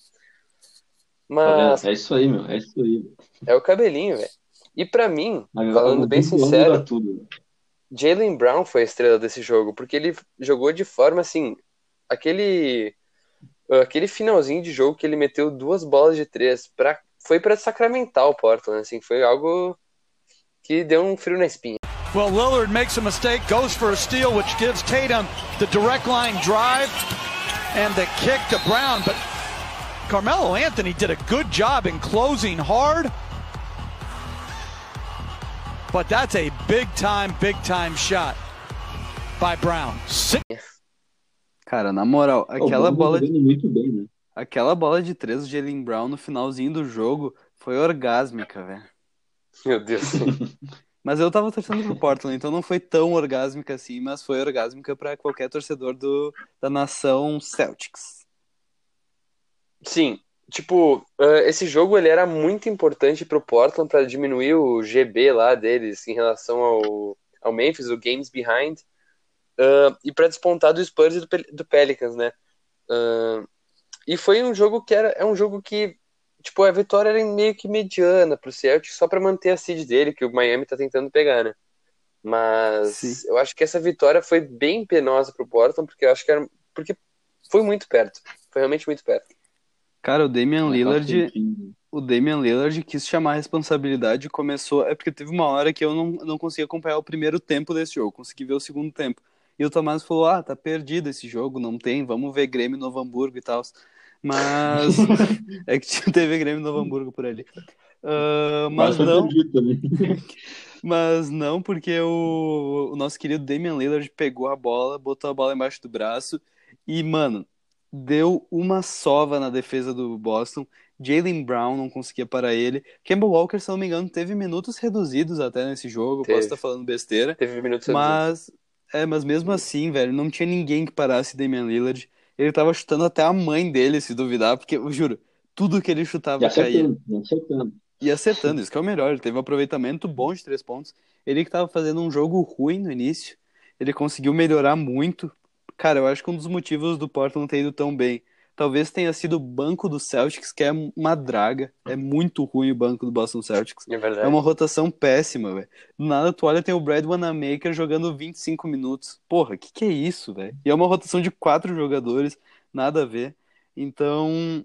Mas? É isso aí, meu. É isso aí. é o cabelinho, velho. E pra mim, Agora, falando bem sincero, tudo. Jalen Brown foi a estrela desse jogo, porque ele jogou de forma assim, aquele aquele finalzinho de jogo que ele meteu duas bolas de três para foi para sacramentar o Portland, assim, foi algo que deu um frio na espinha. Well, Lillard makes a mistake, goes for a steal, which gives Tatum the direct line drive and the kick to Brown. But Carmelo Anthony did a good job in closing hard. But that's a big time, big time shot by Brown. Cara, na moral, aquela bola tá jogando muito bem, né? Aquela bola de três do Jalen Brown no finalzinho do jogo foi orgásmica, velho. Meu Deus. Mas eu tava torcendo pro Portland, então não foi tão orgásmica assim, mas foi orgásmica pra qualquer torcedor do, da nação Celtics. Sim, tipo, eh, esse jogo ele era muito importante pro Portland para diminuir o GB lá deles em relação ao, ao Memphis, o Games Behind, eh, e para despontar do Spurs e do, Pel- do Pelicans, né? Eh, e foi um jogo que era é um jogo que tipo a vitória era meio que mediana pro Celtics só para manter a seed dele que o Miami tá tentando pegar, né? Mas Sim. eu acho que essa vitória foi bem penosa pro Portland porque eu acho que era porque foi muito perto, foi realmente muito perto. Cara, o Damian Lillard, o Damian Lillard quis chamar a responsabilidade e começou. É porque teve uma hora que eu não, não consegui acompanhar o primeiro tempo desse jogo, consegui ver o segundo tempo. E o Tomás falou: Ah, tá perdido esse jogo, não tem, vamos ver Grêmio Novo Hamburgo e tal. Mas é que tinha TV Grêmio Novo Hamburgo por ali. Ah, mas não, mas não, porque o, o nosso querido Damian Lillard pegou a bola, botou a bola embaixo do braço e, mano, deu uma sova na defesa do Boston. Jalen Brown não conseguia parar ele. Kemba Walker, se não me engano, teve minutos reduzidos até nesse jogo. Teve. Posso estar falando besteira. Teve minutos reduzidos. Mas, é, mas mesmo assim, velho, não tinha ninguém que parasse Damian Lillard. Ele tava chutando até a mãe dele, se duvidar, porque eu juro, tudo que ele chutava E caía. acertando, e acertando. E acertando, isso que é o melhor. Ele teve um aproveitamento bom de três pontos. Ele que tava fazendo um jogo ruim no início, ele conseguiu melhorar muito. Cara, eu acho que um dos motivos do Portland não ter ido tão bem, talvez tenha sido o banco do Celtics, que é uma draga. É muito ruim o banco do Boston Celtics. É verdade. É uma rotação péssima, velho. Do nada tu olha, tem o Brad Wanamaker jogando 25 minutos. Porra, que que é isso, velho? E é uma rotação de quatro jogadores, nada a ver. Então,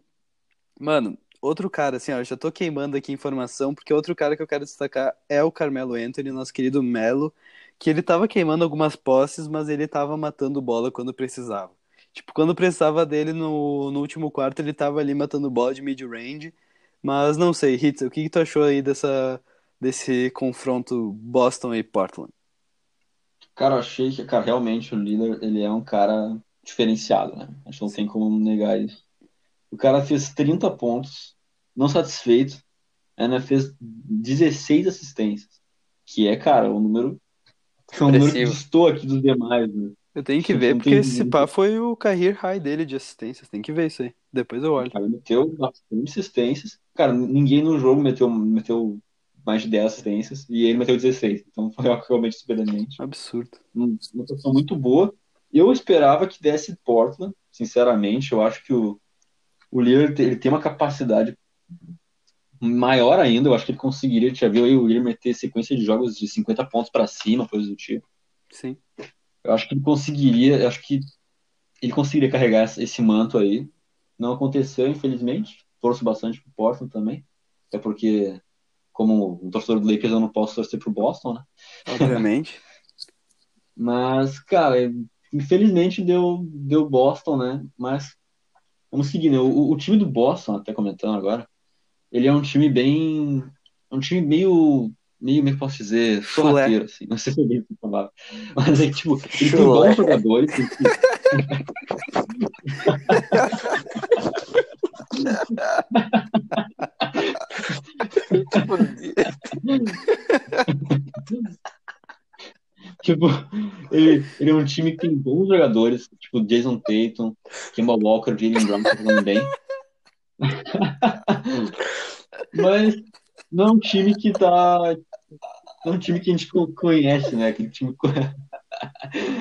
mano, outro cara, assim, ó, eu já tô queimando aqui informação, porque outro cara que eu quero destacar é o Carmelo Anthony, nosso querido Melo, que ele tava queimando algumas posses, mas ele tava matando bola quando precisava. Tipo, quando precisava dele no, no último quarto, ele tava ali matando bola de mid-range. Mas não sei, Hitz, o que, que tu achou aí dessa, desse confronto Boston e Portland? Cara, eu achei que, cara, realmente o Lillard, ele é um cara diferenciado, né? Acho que não tem como negar isso. O cara fez 30 pontos, não satisfeito, ainda fez 16 assistências, que é, cara, um número, é um número que distou aqui dos demais, né? Eu tenho que ver, porque esse pá foi o career high dele de assistências. Tem que ver isso aí. Depois eu olho. cara meteu bastante assistências. Cara, ninguém no jogo meteu, meteu mais de 10 assistências e ele meteu 16. Então foi realmente surpreendente. Absurdo. Uma atuação muito boa. Eu esperava que desse Portland, sinceramente. Eu acho que o, o Lillard ele tem uma capacidade maior ainda. Eu acho que ele conseguiria. Já viu aí o Lillard meter sequência de jogos de 50 pontos para cima, coisa do tipo. Sim. Eu acho que ele conseguiria. Eu acho que ele conseguiria carregar esse manto aí. Não aconteceu, infelizmente. Torço bastante pro Portland também. Até porque, como um torcedor do Lakers, eu não posso torcer pro Boston, né? Obviamente. Mas, cara, infelizmente deu, deu Boston, né? Mas vamos seguir, né? O, o time do Boston, até comentando agora, ele é um time bem. É um time meio. Meio, como que posso dizer? Sorrateiro, assim. Não sei se é bem essa palavra. Mas é que, tipo, ele tem bons jogadores. Tem, Tipo, ele, ele é um time que tem bons jogadores, tipo Jason Tatum, Kemba Walker, Jalen Brown tá jogando bem. Mas não é um time que tá. É um time que a gente co- conhece, né? Aquele time.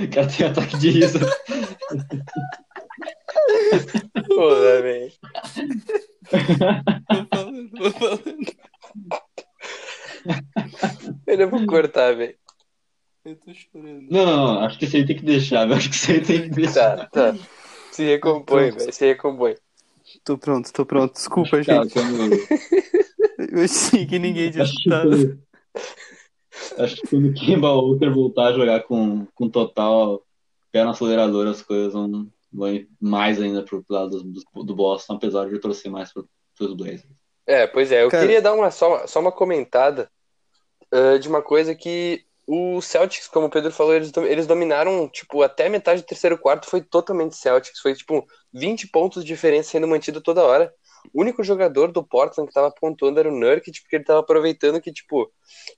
O cara tem ataque de riso. Porra, velho. Tô falando, tô falando. Eu não vou cortar, velho. Eu tô chorando. Não, não, não, acho que isso aí tem que deixar, eu acho que isso aí tem que deixar. Tá, tá. Se recompõe, velho. Se recompõe. Tô pronto, tô pronto. Desculpa, Cara, gente. quando, Eu achei que ninguém tinha acho, que escutado. Acho que quando o Kemba Walker voltar a jogar com, com total pé no acelerador, as coisas vão, vão ir mais ainda pro lado do, do, Boston, apesar de eu torcer mais pro, pros Blazers. É, pois é. Eu Cara- queria dar uma, só, só uma comentada ah, de uma coisa que o Celtics, como o Pedro falou, eles, eles dominaram, tipo, até metade do terceiro quarto foi totalmente Celtics. Foi, tipo, 20 pontos de diferença sendo mantido toda hora. O único jogador do Portland que tava pontuando era o Nurkic, porque ele tava aproveitando que, tipo,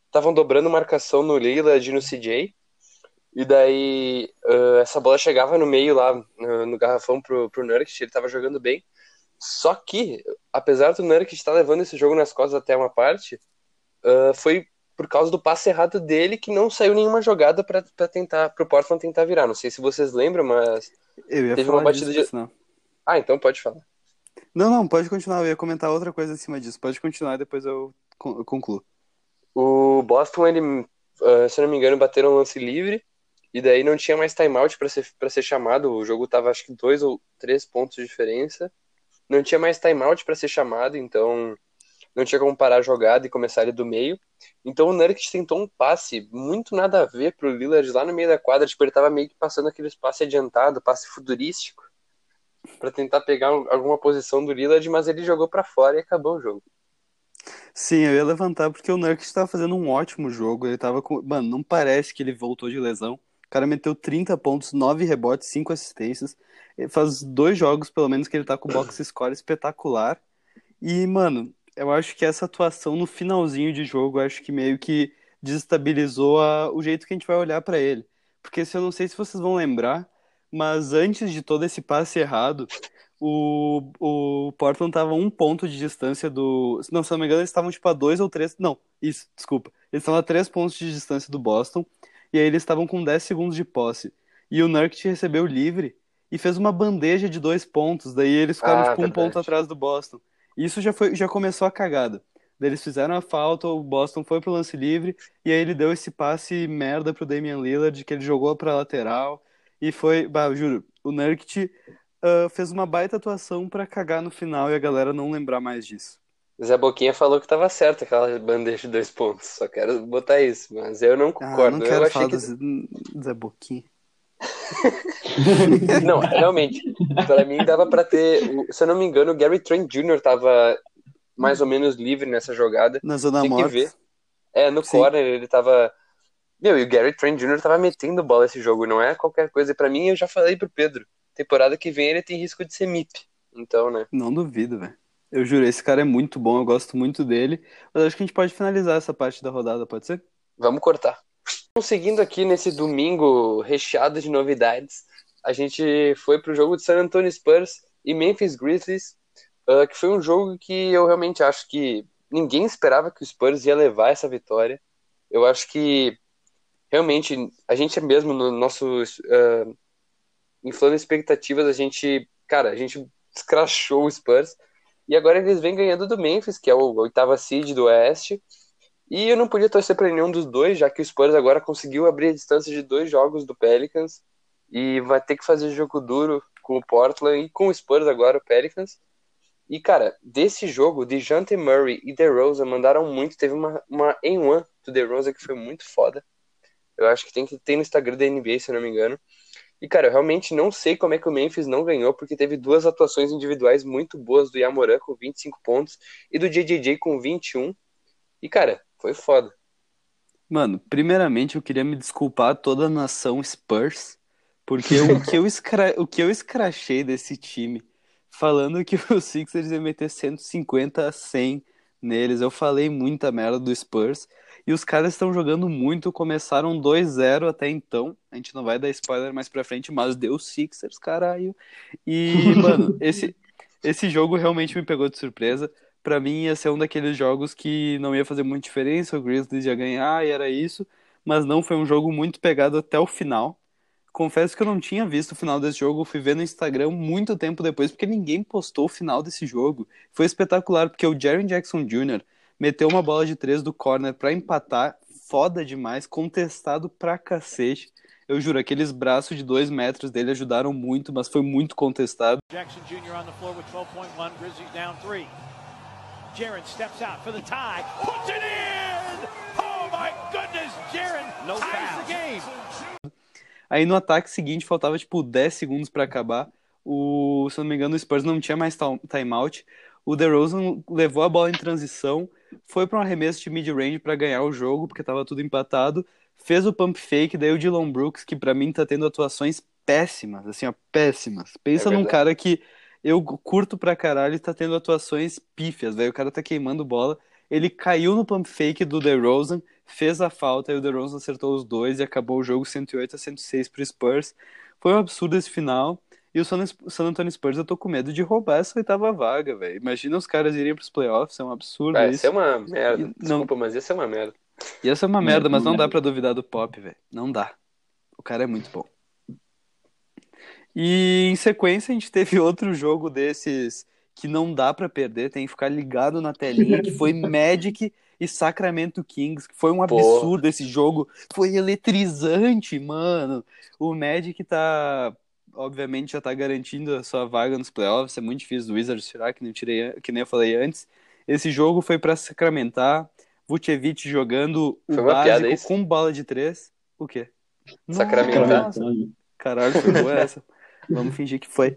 estavam dobrando marcação no Lillard e no CJ. E daí ah, essa bola chegava no meio lá, no, no garrafão pro, pro Nurkic, ele tava jogando bem. Só que, apesar do Nurkic estar levando esse jogo nas costas até uma parte, ah, foi por causa do passe errado dele que não saiu nenhuma jogada pra tentar pro Portland tentar virar. Não sei se vocês lembram, mas Teve uma batida disso, de- sinal. ah, então pode falar. Não, não, pode continuar. Eu ia comentar outra coisa acima disso. Pode continuar e depois eu con- eu concluo. O Boston, ele, ah, se não me engano, bateram um lance livre e daí não tinha mais timeout pra ser para ser chamado. O jogo tava acho que dois ou três pontos de diferença. Não tinha mais timeout pra ser chamado, então não tinha como parar a jogada e começar ele do meio. Então o Nurkic tentou um passe muito nada a ver pro Lillard lá no meio da quadra, tipo, ele tava meio que passando aqueles passe adiantado, passe futurístico, pra tentar pegar um- alguma posição do Lillard, mas ele jogou pra fora e acabou o jogo. Sim, eu ia levantar porque o Nurkic tava fazendo um ótimo jogo. Ele tava com. Mano, não parece que ele voltou de lesão. O cara meteu 30 pontos, 9 rebotes, 5 assistências. Ele faz dois jogos, pelo menos, que ele tá com box score espetacular. E, mano, eu acho que essa atuação no finalzinho de jogo, acho que meio que desestabilizou a- o jeito que a gente vai olhar pra ele. Porque se eu não sei se vocês vão lembrar, mas antes de todo esse passe errado, o, o Portland tava a um ponto de distância do. Não, se não me engano, eles estavam tipo a dois ou três. Não, isso, desculpa. Eles estavam a três pontos de distância do Boston. E aí eles estavam com 10 segundos de posse. E o Nurkic recebeu livre e fez uma bandeja de dois pontos. Daí eles ficaram Ah, tipo um verdade. ponto atrás do Boston. Isso já foi, já começou a cagada. Daí eles fizeram a falta, o Boston foi pro lance livre, e aí ele deu esse passe merda pro Damian Lillard, que ele jogou pra lateral, e foi, bah, eu juro, o Nurkic ah, fez uma baita atuação pra cagar no final e a galera não lembrar mais disso. Zé Boquinha falou que tava certo aquela bandeja de dois pontos. Só quero botar isso, mas eu não Ah, concordo. não eu quero achei falar que. do Zé, Boquinha. Não, realmente. Pra mim dava pra ter. Se eu não me engano, o Gary Trent Jr. tava mais ou menos livre nessa jogada. Na Zona que Morta. É, no Sim. corner ele tava. Meu, e o Gary Trent Jr. tava metendo bola esse jogo, não é qualquer coisa. E pra mim, eu já falei pro Pedro. Temporada que vem ele tem risco de ser MIP. Então, né? Não duvido, velho. Eu juro, esse cara é muito bom, eu gosto muito dele. Mas acho que a gente pode finalizar essa parte da rodada, pode ser? Vamos cortar. Então, Seguindo aqui nesse domingo recheado de novidades, a gente foi pro jogo de San Antonio Spurs e Memphis Grizzlies, ah, que foi um jogo que eu realmente acho que ninguém esperava que o Spurs ia levar essa vitória. Eu acho que realmente a gente mesmo no nosso uh, inflando expectativas, a gente, cara, a gente escrachou o Spurs. E agora eles vêm ganhando do Memphis, que é o oitava seed do Oeste. E eu não podia torcer para nenhum dos dois, já que o Spurs agora conseguiu abrir a distância de dois jogos do Pelicans e vai ter que fazer jogo duro com o Portland e com o Spurs agora, o Pelicans. E, cara, desse jogo, DeJounte Murray e DeRozan mandaram muito. Teve uma, uma em one do DeRozan que foi muito foda. Eu acho que tem que ter no Instagram da NBA, se eu não me engano. E, cara, eu realmente não sei como é que o Memphis não ganhou, porque teve duas atuações individuais muito boas do Yamoran com 25 pontos e do JJJ com 21. E, cara, foi foda. Mano, primeiramente eu queria me desculpar a toda a nação Spurs, porque o que eu, escra... o que eu escrachei desse time, falando que o Sixers ia meter 150 a 100 neles, eu falei muita merda do Spurs, e os caras estão jogando muito, começaram 2-0 até então. A gente não vai dar spoiler mais pra frente, mas deu Sixers, caralho. E, mano, esse, esse jogo realmente me pegou de surpresa. Pra mim ia ser um daqueles jogos que não ia fazer muita diferença, o Grizzlies ia ganhar e era isso. Mas não, foi um jogo muito pegado até o final. Confesso que eu não tinha visto o final desse jogo, fui ver no Instagram muito tempo depois, porque ninguém postou o final desse jogo. Foi espetacular, porque o Jaren Jackson Jr meteu uma bola de três do corner para empatar, foda demais, contestado pra cacete. Eu juro, aqueles braços de dois metros dele ajudaram muito, mas foi muito contestado. Jackson Jr. on the floor with 12.1. Grizzlies down three. Jaron steps out for the tie. Puts it in! Oh my goodness, Jaron no ties the game. Aí no ataque seguinte faltava tipo 10 segundos para acabar. O, se eu não me engano, o Spurs não tinha mais timeout. O DeRozan levou a bola em transição, foi para um arremesso de mid-range para ganhar o jogo, porque estava tudo empatado. Fez o pump fake, daí o Dylan Brooks, que para mim tá tendo atuações péssimas, assim, ó, péssimas. Pensa É num cara que eu curto pra caralho e tá tendo atuações pífias, velho. O cara tá queimando bola. Ele caiu no pump fake do DeRozan, fez a falta e o DeRozan acertou os dois e acabou o jogo 108 a 106 pro Spurs. Foi um absurdo esse final. E o San, Antonio Spurs, eu tô com medo de roubar essa oitava vaga, velho. Imagina os caras irem pros playoffs, é um absurdo Ah, isso. isso é uma merda. E não- Desculpa, mas isso é uma merda. Ia ser uma merda, mas não merda. dá pra duvidar do Pop, velho. Não dá. O cara é muito bom. E em sequência a gente teve outro jogo desses que não dá pra perder, tem que ficar ligado na telinha, que foi Magic e Sacramento Kings, que foi um Pô. absurdo esse jogo. Foi eletrizante, mano. O Magic tá obviamente já tá garantindo a sua vaga nos playoffs, é muito difícil do Wizards tirar, que nem, eu tirei, que nem eu falei antes. Esse jogo foi pra sacramentar, Vucevic jogando o Foi uma piada básico isso? com bola de três. O quê? Sacramentar. Nossa, Caralho, foi boa essa. Vamos fingir que foi.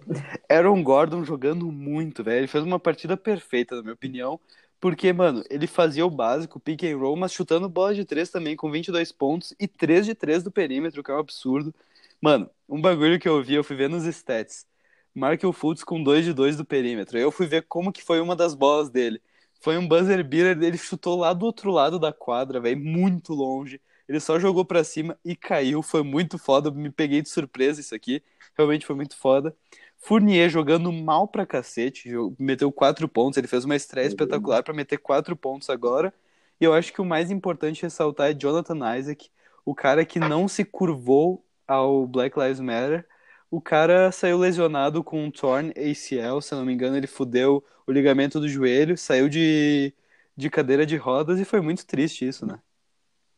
Aaron Gordon jogando muito, velho. Ele fez uma partida perfeita, na minha opinião. Porque, mano, ele fazia o básico, pick and roll, mas chutando bola de três também, com 22 pontos e 3 de 3 do perímetro, que é um absurdo. Mano, um bagulho que eu vi, eu fui ver nos stats. Markel Fultz com 2 de 2 do perímetro. Eu fui ver como que foi uma das bolas dele. Foi um buzzer beater, ele chutou lá do outro lado da quadra, velho, muito longe. Ele só jogou pra cima e caiu, foi muito foda, me peguei de surpresa isso aqui. Realmente foi muito foda. Fournier jogando mal pra cacete, meteu 4 pontos, ele fez uma estreia espetacular pra meter 4 pontos agora. E eu acho que o mais importante ressaltar é Jonathan Isaac, o cara que não se curvou ao Black Lives Matter. O cara saiu lesionado com um torn ACL, se eu não me engano, ele fudeu o ligamento do joelho, saiu de, de cadeira de rodas e foi muito triste isso, né?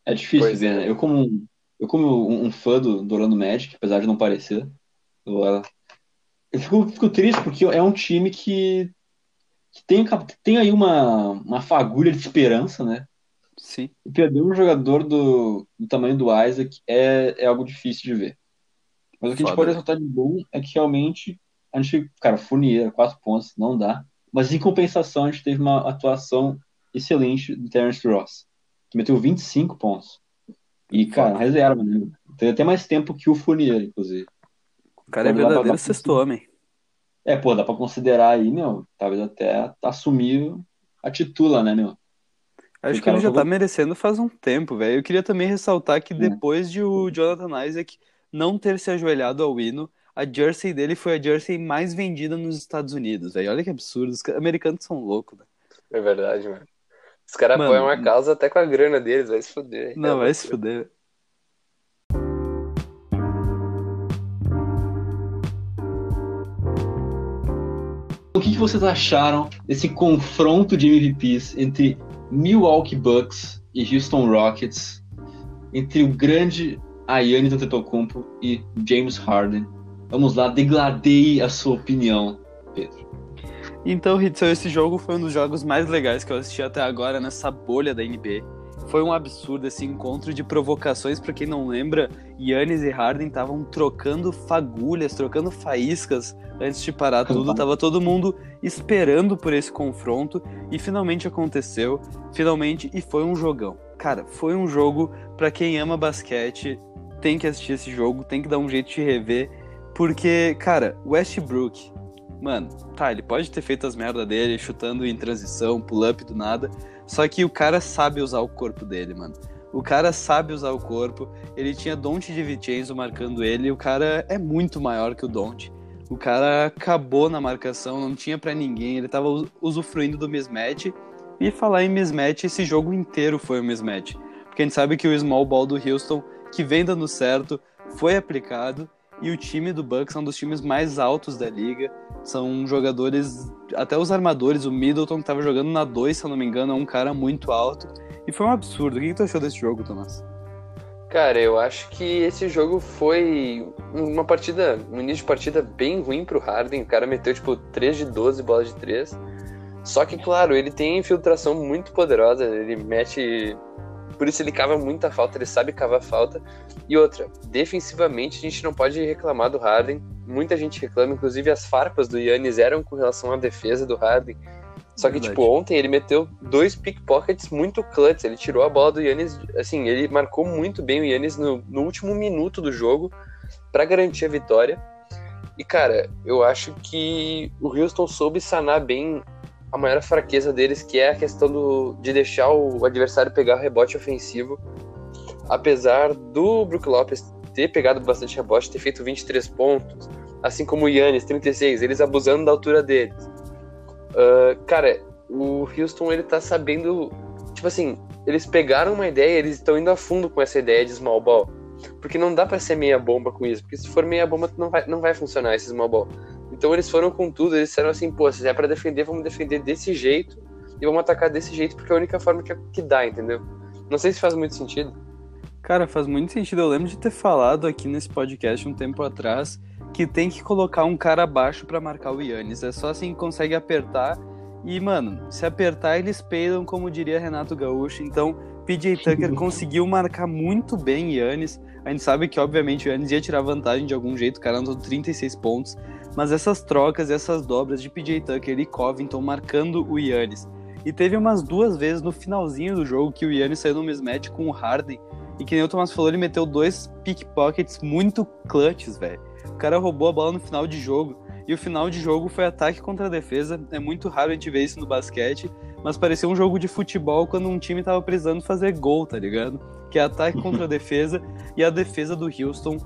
É difícil Pois ver, né? Eu como, eu como um, um fã do, do Orlando Magic, apesar de não parecer, eu, ah, eu fico, fico triste porque é um time que, que tem, tem aí uma, uma fagulha de esperança, né? Sim. E perder um jogador do, do tamanho do Isaac é, é algo difícil de ver. Mas o que a gente Foda, pode né? ressaltar de bom é que realmente a gente, cara, Fournier, quatro pontos, não dá. Mas em compensação, a gente teve uma atuação excelente do Terence Ross, que meteu 25 pontos. E, cara, reserva, né? Teve até mais tempo que o Fournier, inclusive. O cara é Quando pra- verdadeiro pra sexto homem. É, pô, dá pra considerar aí, meu, talvez até assumir a titula, né, meu? Acho O que ele já jogou- tá merecendo faz um tempo, velho. Eu queria também ressaltar que depois de o Jonathan Isaac não ter se ajoelhado ao hino, a jersey dele foi a jersey mais vendida nos Estados Unidos, velho. Olha que absurdo. Os ca- americanos são loucos, velho. É verdade, mano. Os caras apoiam a causa até com a grana deles, vai se fuder. Não, É vai se fuder. que, que vocês acharam desse confronto de MVPs entre Milwaukee Bucks e Houston Rockets, entre o grande Giannis Antetokounmpo e James Harden? Vamos lá, degladeie a sua opinião, Pedro. Então, Hitzel, esse jogo foi um dos jogos mais legais que eu assisti até agora nessa bolha da NBA. Foi um absurdo esse encontro de provocações, para quem não lembra, Yannis e Harden estavam trocando fagulhas, trocando faíscas antes de parar tudo. Tava todo mundo esperando por esse confronto e finalmente aconteceu, finalmente e foi um jogão. Cara, foi um jogo para quem ama basquete, tem que assistir esse jogo, tem que dar um jeito de rever, porque, cara, Westbrook, mano, tá, ele pode ter feito as merdas dele, chutando em transição, pull-up do nada, só que o cara sabe usar o corpo dele, mano. O cara sabe usar o corpo, ele tinha Dante de Vincenzo marcando ele, o cara é muito maior que o Dante. O cara acabou na marcação, não tinha para ninguém, ele tava usufruindo do mismatch. E falar em mismatch, esse jogo inteiro foi um mismatch. Porque a gente sabe que o small ball do Houston, que vem dando certo, foi aplicado e o time do Bucks é um dos times mais altos da liga. São jogadores, até os armadores, o Middleton que estava jogando na 2, se eu não me engano, é um cara muito alto. E foi um absurdo. O que, que tu achou desse jogo, Tomás? Cara, eu acho que esse jogo foi uma partida, um início de partida bem ruim pro Harden. O cara meteu tipo 3 de 12 bolas de 3. Só que, claro, ele tem infiltração muito poderosa, ele mete por isso ele cava muita falta, ele sabe cavar falta. E outra, defensivamente a gente não pode reclamar do Harden. Muita gente reclama, inclusive as farpas do Yannis eram com relação à defesa do Harden. Só que, Verdade. tipo, ontem ele meteu dois pickpockets muito clutch. Ele tirou a bola do Yannis, assim, ele marcou muito bem o Yannis no, no último minuto do jogo para garantir a vitória. E, cara, eu acho que o Houston soube sanar bem a maior fraqueza deles, que é a questão do, de deixar o adversário pegar rebote ofensivo. Apesar do Brook Lopes ter pegado bastante rebote, ter feito 23 pontos, assim como o Yannis, 36, eles abusando da altura deles. Uh, cara, o Houston ele tá sabendo. Tipo assim, eles pegaram uma ideia, eles estão indo a fundo com essa ideia de small ball. Porque não dá para ser meia bomba com isso, porque se for meia bomba não vai, não vai funcionar esse small ball. Então eles foram com tudo, eles disseram assim, pô, se é para defender, vamos defender desse jeito e vamos atacar desse jeito, porque é a única forma que, que dá, entendeu? Não sei se faz muito sentido. Cara, faz muito sentido. Eu lembro de ter falado aqui nesse podcast um tempo atrás que tem que colocar um cara abaixo para marcar o Yannis. É só assim que consegue apertar. E, mano, se apertar, eles peidam, como diria Renato Gaúcho. Então, PJ Tucker conseguiu marcar muito bem Yannis. A gente sabe que, obviamente, o Yannis ia tirar vantagem de algum jeito, o cara andou 36 pontos. Mas essas trocas, essas dobras de PJ Tucker e Covington marcando o Yannis. E teve umas duas vezes no finalzinho do jogo que o Yannis saiu no mismatch com o Harden. E que nem o Thomas falou, ele meteu dois pickpockets muito clutches, velho. O cara roubou a bola no final de jogo. E o final de jogo foi ataque contra defesa. É muito raro a gente ver isso no basquete. Mas parecia um jogo de futebol quando um time tava precisando fazer gol, tá ligado? Que é ataque contra defesa. E a defesa do Houston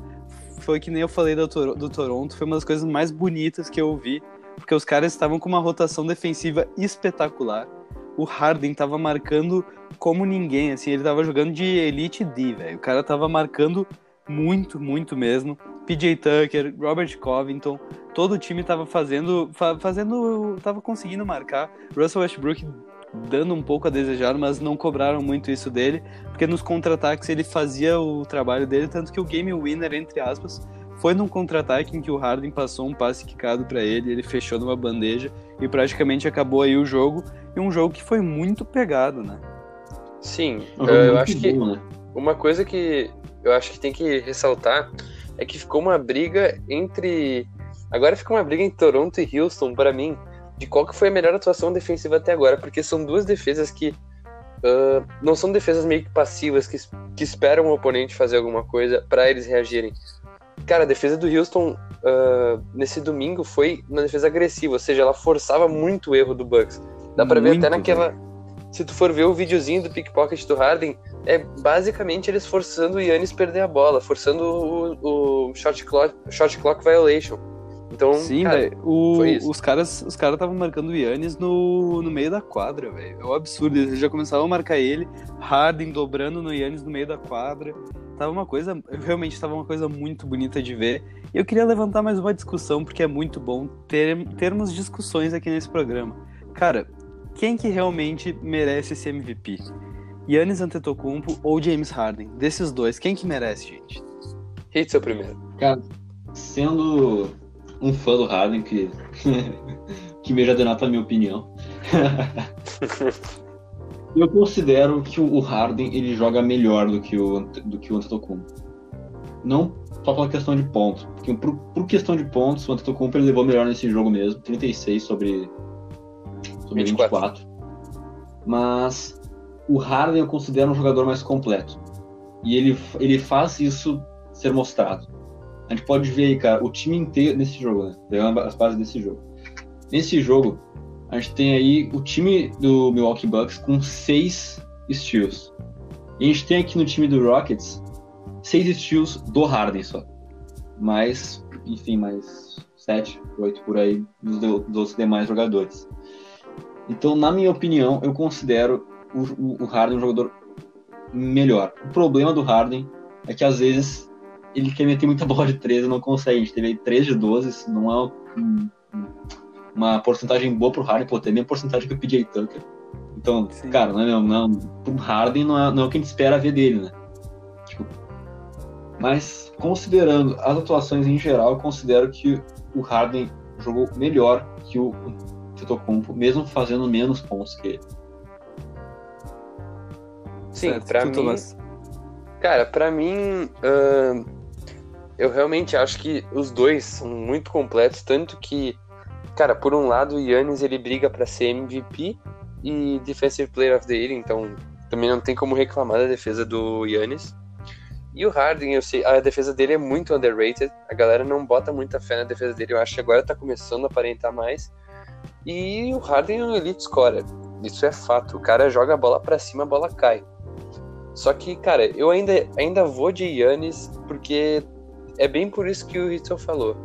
foi que nem eu falei do, do Toronto, foi uma das coisas mais bonitas que eu vi, porque os caras estavam com uma rotação defensiva espetacular. O Harden tava marcando como ninguém, assim, ele tava jogando de Elite D, velho. O cara tava marcando muito, muito mesmo. PJ Tucker, Robert Covington, todo o time tava fazendo, fazendo, tava conseguindo marcar. Russell Westbrook dando um pouco a desejar, mas não cobraram muito isso dele, porque nos contra-ataques ele fazia o trabalho dele, tanto que o game winner, entre aspas, foi num contra-ataque em que o Harden passou um passe quicado para ele, ele fechou numa bandeja e praticamente acabou aí o jogo, e um jogo que foi muito pegado, né? Sim, eu, eu acho que né? uma coisa que eu acho que tem que ressaltar é que ficou uma briga entre agora fica uma briga em Toronto e Houston para mim de qual que foi a melhor atuação defensiva até agora, porque são duas defesas que uh, não são defesas meio que passivas, que, que esperam o oponente fazer alguma coisa para eles reagirem. Cara, a defesa do Houston uh, nesse domingo foi uma defesa agressiva, ou seja, ela forçava muito o erro do Bucks. Dá pra muito, ver até naquela. Se tu for ver o videozinho do pickpocket do Harden, é basicamente eles forçando o Yannis perder a bola, forçando o, o shot, clock, shot clock violation. Então, Sim, velho. Os caras os cara estavam marcando o Yannis no, no meio da quadra, velho. É um absurdo. Eles já começavam a marcar ele, Harden dobrando no Yannis no meio da quadra. tava uma coisa, realmente tava uma coisa muito bonita de ver. E eu queria levantar mais uma discussão, porque é muito bom ter, termos discussões aqui nesse programa. Cara, quem que realmente merece esse MVP? Yannis Antetokounmpo ou James Harden? Desses dois, quem que merece, gente? Hit seu primeiro. Cara, sendo um fã do Harden, que, que me já denota a minha opinião, eu considero que o Harden ele joga melhor do que o, do que o Antetokounmpo. Não só pela questão de pontos, porque por, por questão de pontos, o Antetokounmpo ele levou melhor nesse jogo mesmo, 36 sobre, sobre 24. 24. Mas o Harden eu considero um jogador mais completo. E ele, ele faz isso ser mostrado. A gente pode ver aí, cara, o time inteiro nesse jogo, né? Pegando as bases desse jogo. Nesse jogo, a gente tem aí o time do Milwaukee Bucks com seis steals. E a gente tem aqui no time do Rockets seis steals do Harden só. Mais, enfim, mais sete, oito por aí dos, dos demais jogadores. Então, na minha opinião, eu considero o, o, Harden um jogador melhor. O problema do Harden é que às vezes ele quer meter muita bola de 13 e não consegue. A gente teve 3 de 12, isso não é um, uma porcentagem boa pro Harden, pô, tem a mesma porcentagem que o PJ Tucker. Então, Sim. cara, não é mesmo, não, pro Harden não é, não é o que a gente espera ver dele, né? Tipo, mas, considerando as atuações em geral, eu considero que o Harden jogou melhor que o Tetocumpo, mesmo fazendo menos pontos que ele. Sim, pra mim... Cara, pra mim... Uh, eu realmente acho que os dois são muito completos, tanto que Cara, por um lado, o Yannis ele briga para ser MVP e Defensive Player of the Year, então também não tem como reclamar da defesa do Yannis. E o Harden, eu sei, a defesa dele é muito underrated. A galera não bota muita fé na defesa dele. Eu acho que agora tá começando a aparentar mais. E o Harden é um elite scorer. Isso é fato. O cara joga a bola para cima, a bola cai. Só que, cara, eu ainda, ainda vou de Yannis porque é bem por isso que o Ritzel falou.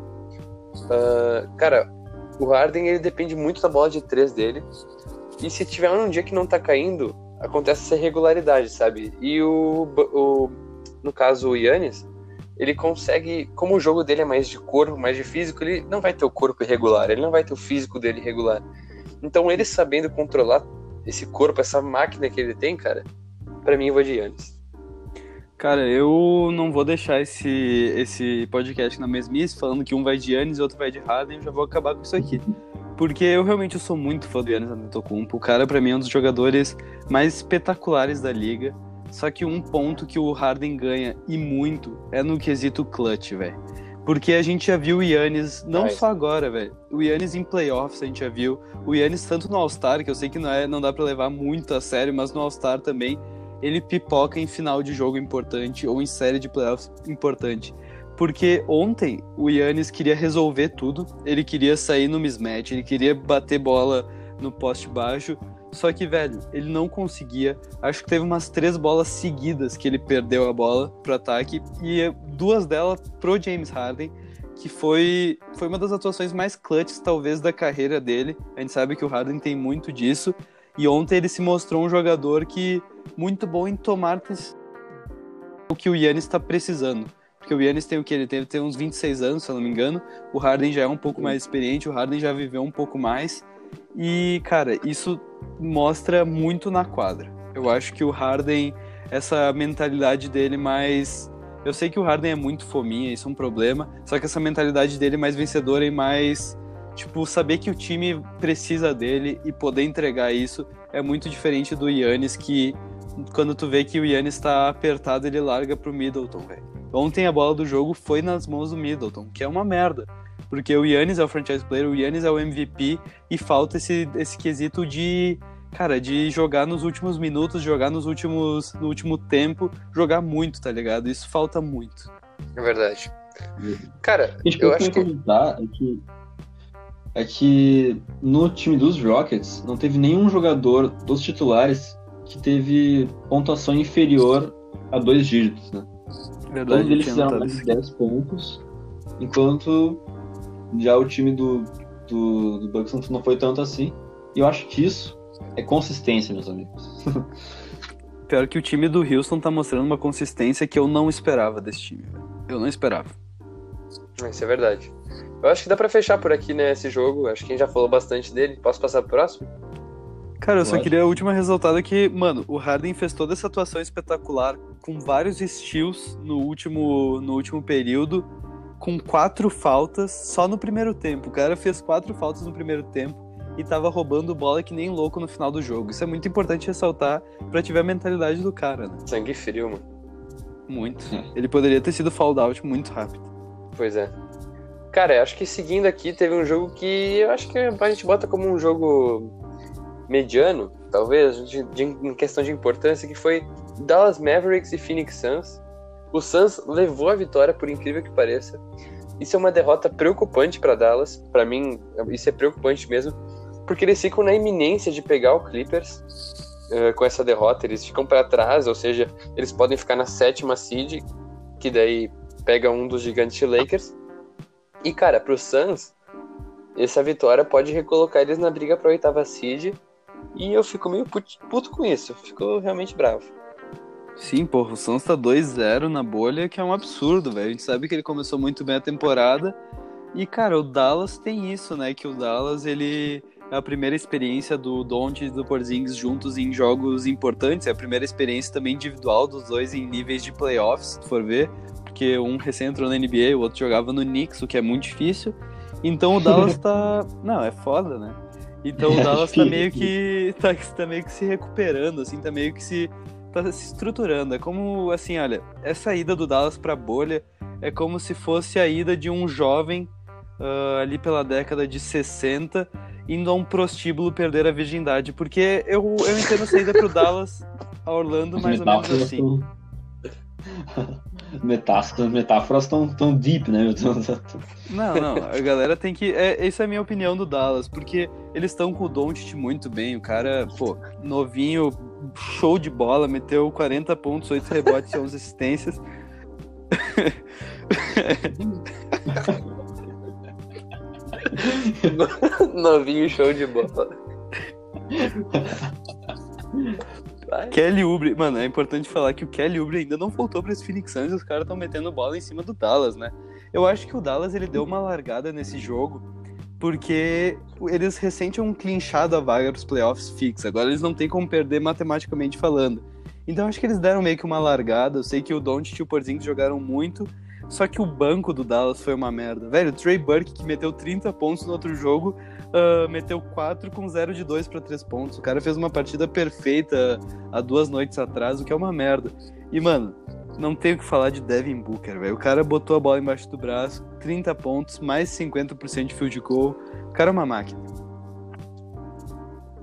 Uh, cara, o Harden ele depende muito da bola de três dele. E se tiver um dia que não tá caindo, acontece essa irregularidade, sabe? E o, o no caso o Yannis, ele consegue, como o jogo dele é mais de corpo, mais de físico, ele não vai ter o corpo irregular, ele não vai ter o físico dele irregular. Então ele sabendo controlar esse corpo, essa máquina que ele tem, cara, para mim eu vou de Yannis. Cara, eu não vou deixar esse, esse podcast na mesmice, falando que um vai de Yannis e outro vai de Harden, eu já vou acabar com isso aqui. Porque eu realmente sou muito fã do Yannis Antetokounmpo. O cara, para mim, é um dos jogadores mais espetaculares da liga. Só que um ponto que o Harden ganha, e muito, é no quesito clutch, velho. Porque a gente já viu o Yannis, não só agora, velho. O Yannis em playoffs a gente já viu. O Yannis tanto no All-Star, que eu sei que não, é, não dá para levar muito a sério, mas no All-Star também ele pipoca em final de jogo importante ou em série de playoffs importante. Porque ontem o Yannis queria resolver tudo, ele queria sair no mismatch, ele queria bater bola no poste baixo, só que, velho, ele não conseguia. Acho que teve umas três bolas seguidas que ele perdeu a bola pro ataque e duas delas pro James Harden, que foi, foi uma das atuações mais clutches, talvez, da carreira dele. A gente sabe que o Harden tem muito disso. E ontem ele se mostrou um jogador que muito bom em tomar o que o Yannis está precisando. Porque o Yannis tem o que? Ele tem, tem uns 26 anos, se eu não me engano. O Harden já é um pouco mais experiente, o Harden já viveu um pouco mais. E, cara, isso mostra muito na quadra. Eu acho que o Harden, essa mentalidade dele mais. Eu sei que o Harden é muito fominha, isso é um problema. Só que essa mentalidade dele mais vencedora e mais tipo, saber que o time precisa dele e poder entregar isso é muito diferente do Yannis, que quando tu vê que o Yannis tá apertado, ele larga pro Middleton, velho. Ontem a bola do jogo foi nas mãos do Middleton, que é uma merda. Porque o Yannis é o franchise player, o Yannis é o MVP e falta esse, esse quesito de, cara, de jogar nos últimos minutos, jogar nos últimos, no último tempo, jogar muito, tá ligado? Isso falta muito. É verdade. Cara, eu acho que... É que é que no time dos Rockets não teve nenhum jogador dos titulares que teve pontuação inferior a dois dígitos, né? Verdade, Todos eles fizeram mais de 10 pontos, enquanto já o time do, do, do Bucks não foi tanto assim. E eu acho que isso é consistência, meus amigos. Pior que o time do Houston tá mostrando uma consistência que eu não esperava desse time. velho. Eu não esperava. Isso é verdade. Eu acho que dá pra fechar por aqui, né, esse jogo. Acho que a gente já falou bastante dele. Posso passar pro próximo? Cara, eu só queria a última ressaltada que, mano, o Harden fez toda essa atuação espetacular com vários steals no último, no último período, com quatro faltas só no primeiro tempo. O cara fez quatro faltas no primeiro tempo e tava roubando bola que nem louco no final do jogo. Isso é muito importante ressaltar pra te ver a mentalidade do cara, né? Sangue frio, mano. Muito. É. Ele poderia ter sido fouled out muito rápido. Pois é. Cara, eu acho que seguindo aqui, teve um jogo que eu acho que a gente bota como um jogo mediano, talvez, de, de- em questão de importância, que foi Dallas Mavericks e Phoenix Suns. O Suns levou a vitória, por incrível que pareça. Isso é uma derrota preocupante para Dallas. Para mim, isso é preocupante mesmo, porque eles ficam na iminência de pegar o Clippers eh, com essa derrota. Eles ficam para trás, ou seja, eles podem ficar na sétima seed, que daí pega um dos gigantes Lakers. E, cara, pro Suns, essa vitória pode recolocar eles na briga pra oitava seed. E eu fico meio put- puto com isso. eu Fico realmente bravo. Sim, porra, o Suns tá 2-0 na bolha, que é um absurdo, velho. A gente sabe que ele começou muito bem a temporada. E, cara, o Dallas tem isso, né? Que o Dallas, ele é a primeira experiência do Doncic e do Porzingis juntos em jogos importantes. É a primeira experiência também individual dos dois em níveis de playoffs, se tu for ver. Porque um recém entrou na NBA, o outro jogava no Knicks, o que é muito difícil. Então o Dallas tá... Não, é foda, né? Então o É Dallas tá meio que... Tá, tá meio que se recuperando, assim, tá meio que se tá se estruturando. É como, assim, olha, essa ida do Dallas pra bolha é como se fosse a ida de um jovem ah, ali pela década de 60 indo a um prostíbulo perder a virgindade. Porque eu, eu entendo essa ida pro Dallas a Orlando mais ou menos assim. Metáforas, metáforas tão, tão deep, né? Tão- tão- Não, não, a galera tem que. É, essa é a minha opinião do Dallas, porque eles estão com o Doncic muito bem. O cara, pô, novinho, show de bola, meteu 40 pontos, 8 rebotes e 11 assistências. Novinho show de bola. Vai. Kelly Oubre, mano, é importante falar que o Kelly Oubre ainda não voltou para esse Phoenix Suns e os caras estão metendo bola em cima do Dallas, né? Eu acho que o Dallas ele deu uma largada nesse jogo porque eles recém tinham clinchado a vaga para os playoffs fix. Agora eles não têm como perder matematicamente falando. Então acho que eles deram meio que uma largada. Eu sei que o Doncic e o Porzingis jogaram muito, só que o banco do Dallas foi uma merda. Velho, o Trey Burke que meteu 30 pontos no outro jogo, ah, meteu 4 com 0 de 2 para 3 pontos. O cara fez uma partida perfeita há duas noites atrás, o que é uma merda. E, mano, não tenho o que falar de Devin Booker, velho. O cara botou a bola embaixo do braço, 30 pontos, mais 50% de field goal. O cara é uma máquina.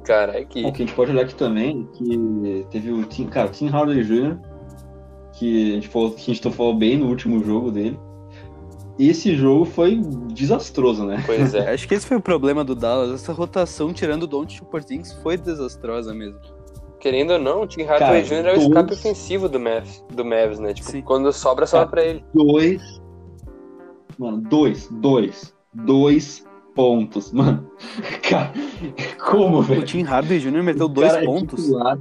Cara, é que. Bom, que a gente pode olhar aqui também, que teve o Tim, cara, o Tim Hardaway Jr., que a gente falou, que a gente falou bem no último jogo dele. Esse jogo foi desastroso, né? Pois é. Acho que esse foi o problema do Dallas. Essa rotação, tirando o Doncic e o Porzingis, foi desastrosa mesmo. Querendo ou não, o Tim Hardaway Cara, Jr. é o escape ofensivo do Mavs, do Mavs né? Tipo, Sim. quando sobra, sobra Cara, pra ele. Dois. Mano, dois, dois, dois pontos, mano. Cara, como, O velho? Tim Hardaway Jr. meteu O dois cara é pontos. titular,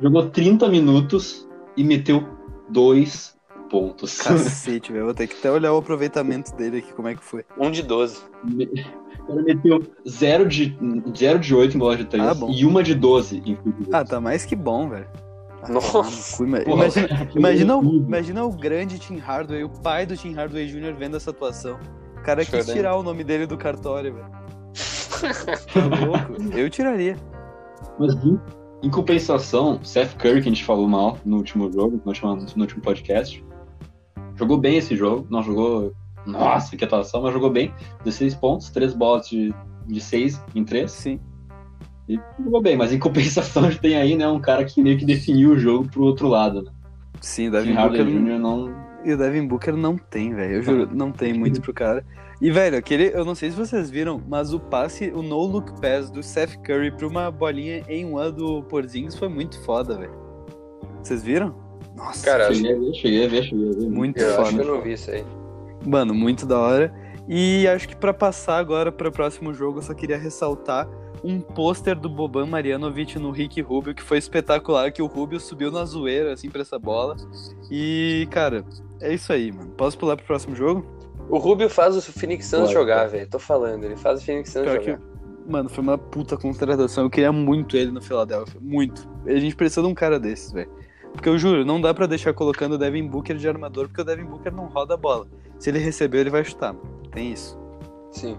jogou 30 minutos e meteu dois pontos. Cacete, velho. Vou ter que até olhar o aproveitamento dele aqui, como é que foi. Um de 12. O cara meteu 0 de, 0 de 8 em bola de 3 Ah, e uma de 12 em. Ah, tá mais que bom, velho. Ah, Nossa. Porra, Imagina, imagina, o, tudo. imagina o grande Tim Hardaway, o pai do Tim Hardaway Jr. vendo essa atuação. O cara quis Chorando. tirar o nome dele do cartório, velho. Tá louco? Eu tiraria. Mas em, em compensação, Seth Curry, que a gente falou mal no último jogo, no último, no último podcast, jogou bem esse jogo. Não jogou. Nossa, que atuação, mas jogou bem. 16 pontos, 3 bolas de, de 6 em 3. Sim. E jogou bem, mas em compensação a gente tem aí, né, um cara que meio que definiu o jogo pro outro lado, né? Sim, Devin Booker. Jr. não. E o Devin Booker não tem, velho. Eu juro, não tem muito pro cara. E, velho, aquele. Eu não sei se vocês viram, mas o passe, o no-look pass do Seth Curry pra uma bolinha em one do Porzingis foi muito foda, velho. Vocês viram? Nossa, Cara, Cheguei a ver, cheguei a ver, cheguei a ver. muito Eu acho que foda. eu não vi isso aí. Mano, muito da hora. E acho que pra passar agora para o próximo jogo, eu só queria ressaltar um pôster do Boban Marjanovic no Rick Rubio, que foi espetacular, que o Rubio subiu na zoeira, assim, pra essa bola. E, cara, é isso aí, mano. Posso pular pro próximo jogo? O Rubio faz o Phoenix Suns jogar, velho. Tô falando, ele faz o Phoenix Suns Pior jogar. que, mano, foi uma puta contratação. Eu queria muito ele no Philadelphia. Muito. A gente precisa de um cara desses, velho. Porque eu juro, não dá pra deixar colocando o Devin Booker de armador, porque o Devin Booker não roda a bola. Se ele receber, ele vai chutar. Tem isso. Sim.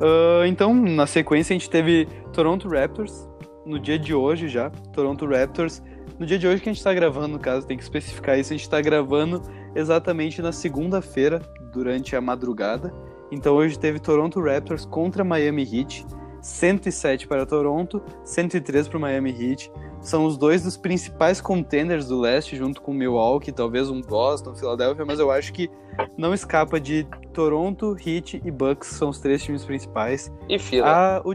Ah, então, na sequência, a gente teve Toronto Raptors no dia de hoje já. Toronto Raptors. No dia de hoje que a gente tá gravando, no caso, tem que especificar isso. A gente tá gravando exatamente na segunda-feira, durante a madrugada. Então hoje teve Toronto Raptors contra Miami Heat. 107 para Toronto, 103 para o Miami Heat. São os dois dos principais contenders do leste, junto com Milwaukee, talvez um Boston, Philadelphia, mas eu acho que não escapa de Toronto, Heat e Bucks, são os três times principais. E fila. Ah, o...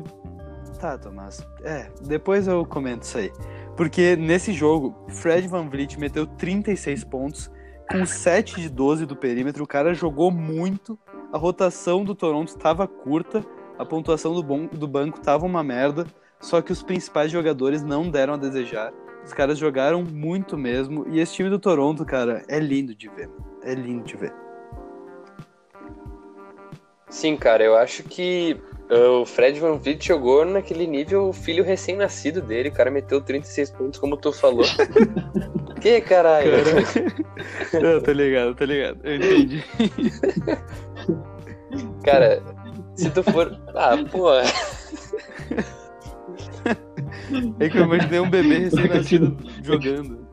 Tá, Tomás. É, depois eu comento isso aí. Porque nesse jogo, Fred Van Vliet meteu 36 pontos, com 7 de 12 do perímetro. O cara jogou muito, a rotação do Toronto estava curta, a pontuação do, bom, do banco estava uma merda, só que os principais jogadores não deram a desejar. Os caras jogaram muito mesmo, e esse time do Toronto, cara, é lindo de ver. É lindo de ver. Sim, cara, eu acho que uh, o Fred Van Vliet jogou naquele nível filho recém-nascido dele. O cara meteu 36 pontos, como tu falou. que caralho? Cara... eu tô ligado, tô ligado. Eu entendi. Cara, se tu for. Ah, pô. É que eu imaginei um bebê recém-nascido jogando.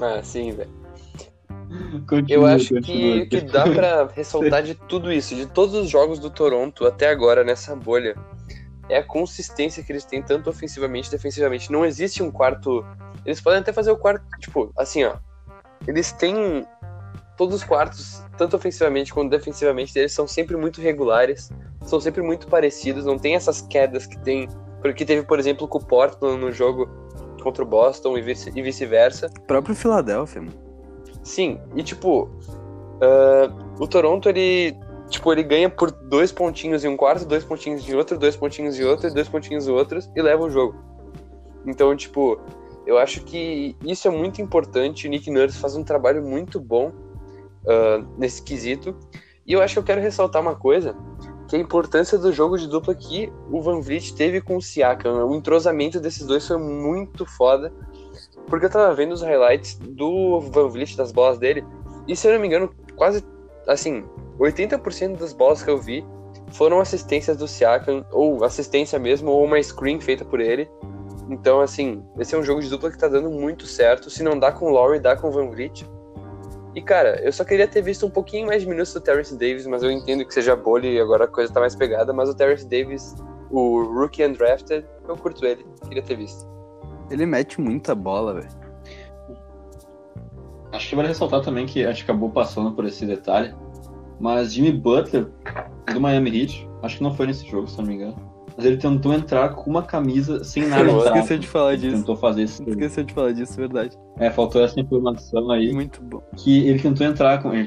Ah, sim, velho. Eu acho que, que dá pra ressaltar de tudo isso, de todos os jogos do Toronto até agora nessa bolha, é a consistência que eles têm, tanto ofensivamente e defensivamente. Não existe um quarto. Eles podem até fazer o quarto, tipo, assim, ó. Eles têm. Todos os quartos, tanto ofensivamente quanto defensivamente, eles são sempre muito regulares, são sempre muito parecidos, não tem essas quedas que tem. Porque teve, por exemplo, com o Portland no jogo contra o Boston e vice- vice-versa. O próprio Philadelphia, mano. Sim, e tipo, ah, o Toronto, ele, tipo, ele ganha por dois pontinhos em um quarto, dois pontinhos em outro, dois pontinhos em outro, dois pontinhos em outros e leva o jogo. Então, tipo, eu acho que isso é muito importante. O Nick Nurse faz um trabalho muito bom ah, nesse quesito. E eu acho que eu quero ressaltar uma coisa, que a importância do jogo de dupla que o Van Vliet teve com o Siakam. O entrosamento desses dois foi muito foda. Porque eu tava vendo os highlights do Van Vliet, das bolas dele, e se eu não me engano, quase, assim, 80% das bolas que eu vi foram assistências do Siakam, ou assistência mesmo, ou uma screen feita por ele. Então, assim, esse é um jogo de dupla que tá dando muito certo. Se não dá com o Lowry, dá com o Van Vliet. E, cara, eu só queria ter visto um pouquinho mais de minutos do Terrence Davis, mas eu entendo que seja bolha e agora a coisa tá mais pegada. Mas o Terrence Davis, o Rookie Undrafted, eu curto ele. Queria ter visto. Ele mete muita bola, velho. Acho que vale ressaltar também que a gente acabou passando por esse detalhe. Mas Jimmy Butler, do Miami Heat, acho que não foi nesse jogo, se não me engano. Mas ele tentou entrar com uma camisa sem nada atrás. Esqueci de falar Ele disso. tentou fazer esse. Esqueci de falar disso, verdade. É, faltou essa informação aí. Muito bom. Que ele tentou entrar com. Como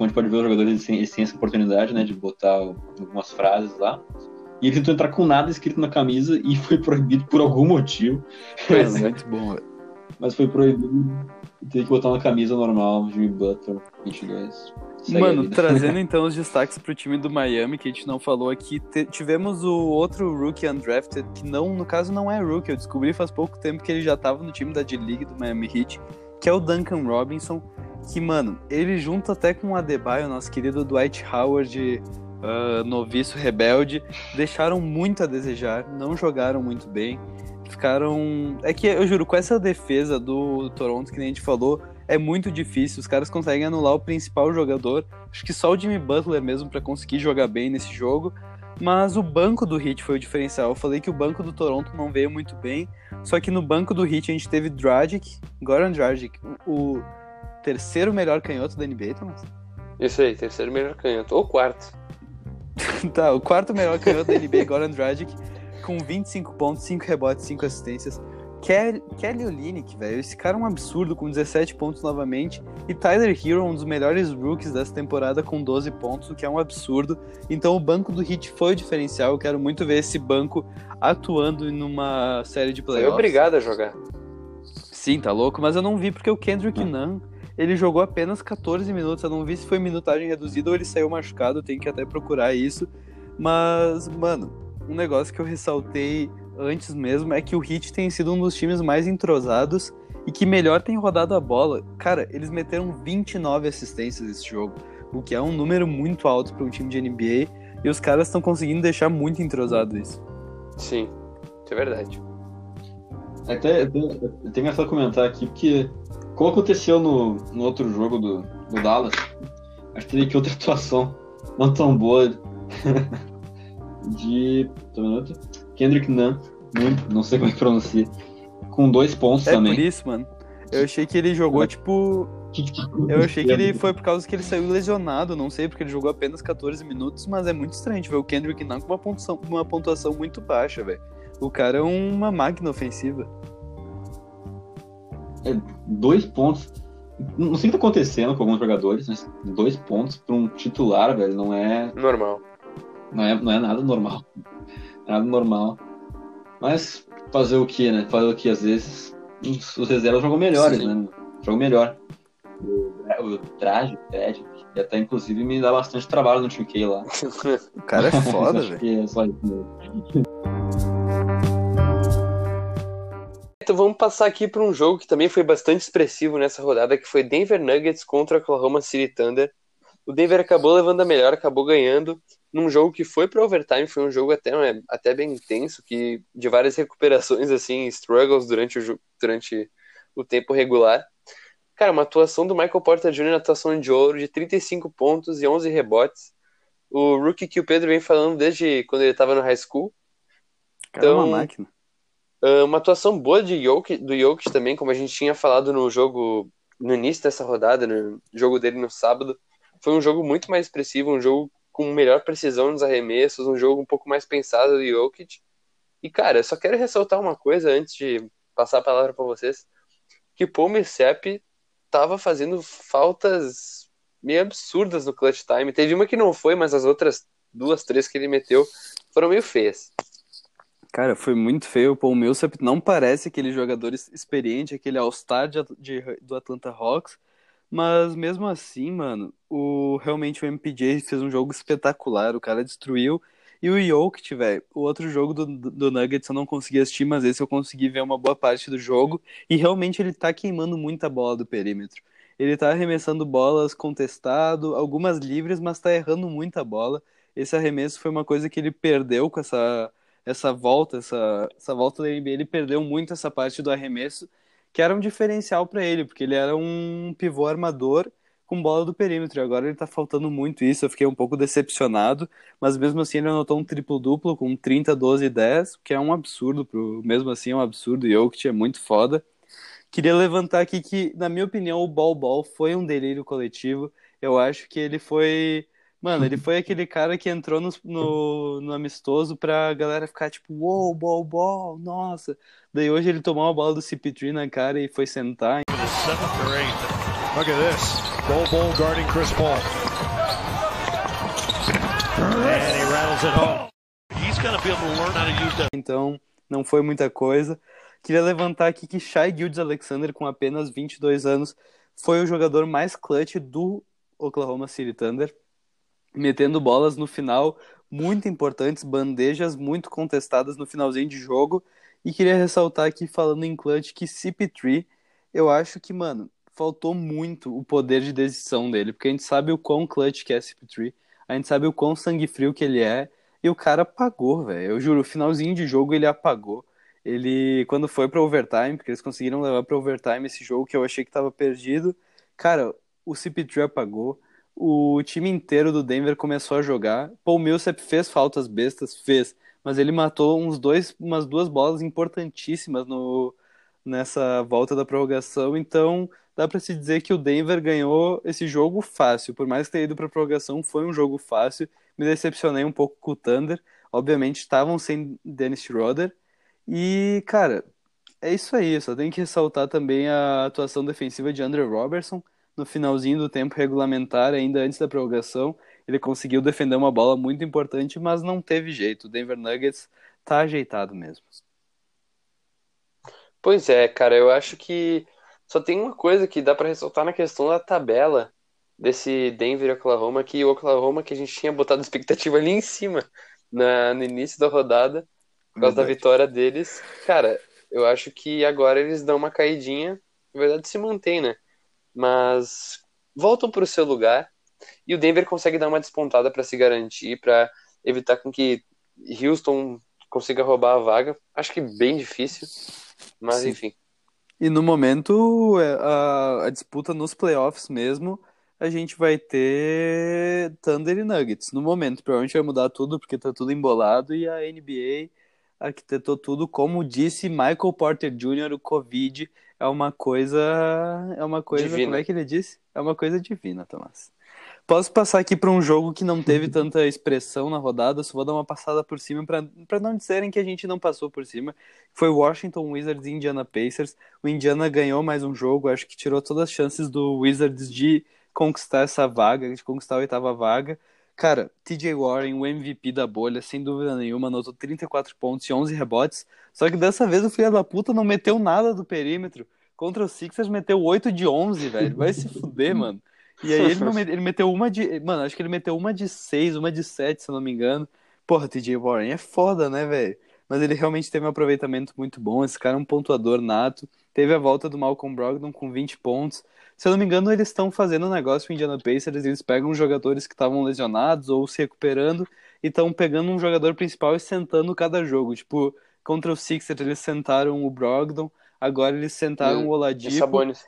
a gente pode ver, os jogadores têm, essa oportunidade, né, de botar algumas frases lá. E ele tentou entrar com nada escrito na camisa e foi proibido por algum motivo. Pois é. muito bom, velho. Mas foi proibido. Teve que botar uma camisa normal, Jimmy Butler, 22. Mano, trazendo então os destaques pro time do Miami, que a gente não falou aqui, tivemos o outro rookie undrafted, que não, no caso não é rookie, eu descobri faz pouco tempo que ele já tava no time da D-League do Miami Heat, que é o Duncan Robinson, que, mano, ele junto até com o Adebayo, nosso querido Dwight Howard, ah, noviço rebelde, deixaram muito a desejar, não jogaram muito bem, ficaram... É que, eu juro, com essa defesa do Toronto, que nem a gente falou, é muito difícil. Os caras conseguem anular o principal jogador. Acho que só o Jimmy Butler mesmo para conseguir jogar bem nesse jogo. Mas o banco do Heat foi o diferencial. Eu falei que o banco do Toronto não veio muito bem. Só que no banco do Heat a gente teve Dragic, Goran Dragic, o terceiro melhor canhoto da NBA, Thomas? Isso aí, terceiro melhor canhoto. Ou quarto. tá, o quarto melhor canhoto da NBA, Goran Dragic, com 25 pontos, 5 rebotes, 5 assistências. Kelly, Kelly Olynyk, velho, esse cara é um absurdo com 17 pontos novamente. E Tyler Hero, um dos melhores rookies dessa temporada com 12 pontos, o que é um absurdo. Então o banco do Heat foi o diferencial. Eu quero muito ver esse banco atuando numa série de Foi playoffs. obrigado a jogar. Sim, tá louco, mas eu não vi porque o Kendrick Nunn, ele jogou apenas 14 minutos. Eu não vi se foi minutagem reduzida ou ele saiu machucado. Tenho que até procurar isso. Mas, mano, um negócio que eu ressaltei antes mesmo é que o Heat tem sido um dos times mais entrosados e que melhor tem rodado a bola. Cara, eles meteram 29 assistências nesse jogo, o que é um número muito alto para um time de NBA. E os caras estão conseguindo deixar muito entrosado isso. Sim, isso é verdade. Até eu tenho, só comentar aqui, porque como aconteceu no, no outro jogo do, do Dallas, acho que teve que outra atuação não tão boa de. Só um minuto. Kendrick Nunn, Nunn, não sei como é que pronuncia, com dois pontos É também. por isso, mano. Eu achei que ele jogou, tipo, Eu achei que ele foi por causa que ele saiu lesionado, não sei, porque ele jogou apenas 14 minutos, mas é muito estranho ver o Kendrick Nunn com uma pontuação, uma pontuação muito baixa, velho. O cara é uma máquina ofensiva. dois pontos. Não sei o que tá acontecendo com alguns jogadores, mas dois pontos para um titular, velho, não é, Normal. Não é, não é nada normal. Nada normal. Mas fazer o que, né? Fazer o que às vezes os, os reservas jogam melhores, Sim. né? Jogam melhor. O, o traje, o Ted, e até inclusive me dá bastante trabalho no 2K lá. O cara é foda, velho. é só isso mesmo. Então vamos passar aqui para um jogo que também foi bastante expressivo nessa rodada, que foi Denver Nuggets contra Oklahoma City Thunder. O Denver acabou levando a melhor, acabou ganhando num jogo que foi para overtime, foi um jogo até, né, até bem intenso, que de várias recuperações assim, struggles durante o durante o tempo regular. Cara, uma atuação do Michael Porter Jr. na atuação de ouro de 35 pontos e 11 rebotes. O rookie que o Pedro vem falando desde quando ele estava no high school. Cara é uma Então, máquina. Uh, uma atuação boa de Jokic, do Jokic também, como a gente tinha falado no jogo no início dessa rodada, no jogo dele no sábado. Foi um jogo muito mais expressivo, um jogo com melhor precisão nos arremessos, um jogo um pouco mais pensado do Jokic. E cara, eu só quero ressaltar uma coisa antes de passar a palavra para vocês, que Paul Millsap tava fazendo faltas meio absurdas no clutch time. Teve uma que não foi, mas as outras duas, três que ele meteu foram meio feias. Cara, foi muito feio. O Paul Millsap não parece aquele jogador experiente, aquele All-Star do Atlanta Hawks. Mas mesmo assim, mano, o, realmente o MPJ fez um jogo espetacular. O cara destruiu. E o Jokic, velho, o outro jogo do, do Nuggets eu não consegui assistir, mas esse eu consegui ver uma boa parte do jogo. E realmente ele tá queimando muita bola do perímetro. Ele tá arremessando bolas contestado, algumas livres, mas tá errando muita bola. Esse arremesso foi uma coisa que ele perdeu com essa essa volta, essa, essa volta da NBA, ele perdeu muito essa parte do arremesso, que era um diferencial para ele, porque ele era um pivô armador com bola do perímetro, e agora ele tá faltando muito isso, eu fiquei um pouco decepcionado, mas mesmo assim ele anotou um triplo-duplo com 30, 12 e 10, que é um absurdo, pro, mesmo assim é um absurdo, e Jokic é muito foda. Queria levantar aqui que, na minha opinião, o Ball Ball foi um delírio coletivo, eu acho que ele foi... Mano, ele foi aquele cara que entrou no, no, no amistoso pra galera ficar tipo, uou, ball, ball, nossa. Daí hoje ele tomou uma bola do CP3 na cara e foi sentar. Look at this. Bol Bol guarding Chris Paul. And he rattles it home. He's to be able to learn how to use that. Então não foi muita coisa. Queria levantar aqui que Shai Gildes Alexander, com apenas 22 anos, foi o jogador mais clutch do Oklahoma City Thunder, metendo bolas no final muito importantes, bandejas muito contestadas no finalzinho de jogo. E queria ressaltar aqui, falando em clutch, que CP3, eu acho que, mano, faltou muito o poder de decisão dele, porque a gente sabe o quão clutch que é CP3, a gente sabe o quão sangue frio que ele é, e o cara apagou, velho. Eu juro, o finalzinho de jogo ele apagou. Ele, quando foi pra overtime, porque eles conseguiram levar pra overtime esse jogo que eu achei que tava perdido, cara, o CP3 apagou. O time inteiro do Denver começou a jogar. Paul Millsap fez faltas bestas, fez, mas ele matou uns dois, umas duas bolas importantíssimas no, nessa volta da prorrogação. Então, dá pra se dizer que o Denver ganhou esse jogo fácil. Por mais que tenha ido pra prorrogação, foi um jogo fácil. Me decepcionei um pouco com o Thunder. Obviamente, estavam sem Dennis Schroeder. E, cara, É isso aí, só tem que ressaltar também a atuação defensiva de Andrew Robertson. No finalzinho do tempo regulamentar, ainda antes da prorrogação, ele conseguiu defender uma bola muito importante, mas não teve jeito. O Denver Nuggets tá ajeitado mesmo. Pois é, cara, eu acho que só tem uma coisa que dá pra ressaltar na questão da tabela desse Denver e Oklahoma, que o Oklahoma que a gente tinha botado expectativa ali em cima na, no início da rodada, por causa da Verdade. vitória deles. Cara, eu acho que agora eles dão uma caidinha, na verdade se mantém, né? Mas voltam pro seu lugar e o Denver consegue dar uma despontada pra se garantir, pra evitar com que Houston consiga roubar a vaga. Acho que bem difícil, mas Sim. enfim. E no momento, é, a, a disputa nos playoffs mesmo, a gente vai ter Thunder e Nuggets. No momento, provavelmente vai mudar tudo, porque tá tudo embolado, e a NBA arquitetou tudo. Como disse Michael Porter Jr., o Covid é uma coisa. É uma coisa. Divina. Como é que ele disse? É uma coisa divina, Tomás. Posso passar aqui para um jogo que não teve tanta expressão na rodada, só vou dar uma passada por cima para não dizerem que a gente não passou por cima. Foi Washington Wizards e Indiana Pacers. O Indiana ganhou mais um jogo, acho que tirou todas as chances do Wizards de conquistar essa vaga, de conquistar a oitava vaga. Cara, TJ Warren, o MVP da bolha, sem dúvida nenhuma, anotou 34 pontos e 11 rebotes. Só que dessa vez o filho da puta não meteu nada do perímetro. Contra o Sixers meteu 8 de 11, velho. Vai se fuder, mano. E aí ele, não met- ele meteu uma de. Mano, acho que ele meteu uma de 6, uma de 7, se eu não me engano. Porra, TJ Warren é foda, né, velho? Mas ele realmente teve um aproveitamento muito bom. Esse cara é um pontuador nato. Teve a volta do Malcolm Brogdon com 20 pontos. Se eu não me engano, eles estão fazendo um negócio com o Indiana Pacers. Eles pegam jogadores que estavam lesionados ou se recuperando e estão pegando um jogador principal e sentando cada jogo. Tipo, contra o Sixers eles sentaram o Brogdon. Agora eles sentaram E- o E Oladipo. Sabonis.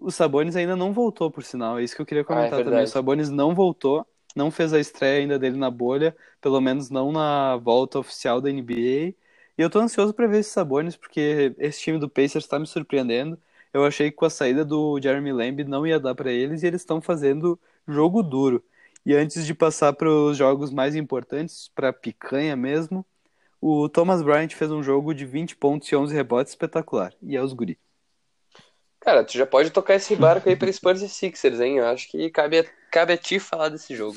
O Sabonis ainda não voltou, por sinal. É isso que eu queria comentar Ah, é também. O. Sabonis não voltou, não fez a estreia ainda dele na bolha, pelo menos não na volta oficial da NBA. E eu tô ansioso pra ver esse Sabonis, porque esse time do Pacers tá me surpreendendo. Eu achei que com a saída do Jeremy Lamb não ia dar pra eles e eles estão fazendo jogo duro. E antes de passar para os jogos mais importantes, pra picanha mesmo, o Thomas Bryant fez um jogo de 20 pontos e 11 rebotes espetacular. E é os guri. Cara, tu já pode tocar esse barco aí pra Spurs e Sixers, hein? Eu acho que cabe a, cabe a ti falar desse jogo.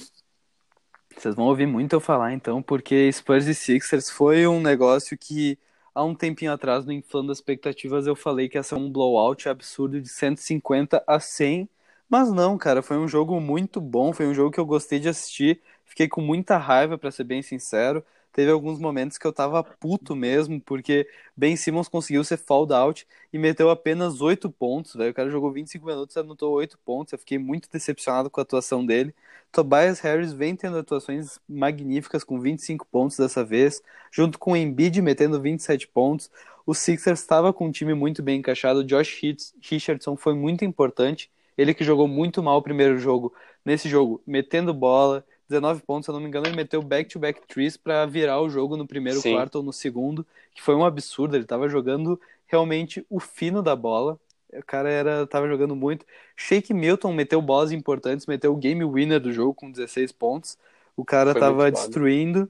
Vocês vão ouvir muito eu falar então, porque Spurs e Sixers foi um negócio que há um tempinho atrás, no Inflando as Expectativas, eu falei que ia ser um blowout absurdo de 150 a 100, mas não, cara, foi um jogo muito bom, foi um jogo que eu gostei de assistir, fiquei com muita raiva, pra ser bem sincero. Teve alguns momentos que eu tava puto mesmo, porque Ben Simmons conseguiu ser fouled out e meteu apenas 8 pontos, velho. O cara jogou 25 minutos e anotou 8 pontos. Eu fiquei muito decepcionado com a atuação dele. Tobias Harris vem tendo atuações magníficas com 25 pontos dessa vez, junto com o Embiid metendo 27 pontos. O Sixers estava com um time muito bem encaixado. Josh Richardson foi muito importante. Ele que jogou muito mal o primeiro jogo, nesse jogo, metendo bola, 19 pontos, se eu não me engano, ele meteu back-to-back threes para virar o jogo no primeiro Sim. quarto ou no segundo, que foi um absurdo. Ele estava jogando realmente o fino da bola. O cara era, tava jogando muito. Shake Milton meteu bolas importantes, meteu o game winner do jogo com 16 pontos. O cara Foi tava destruindo.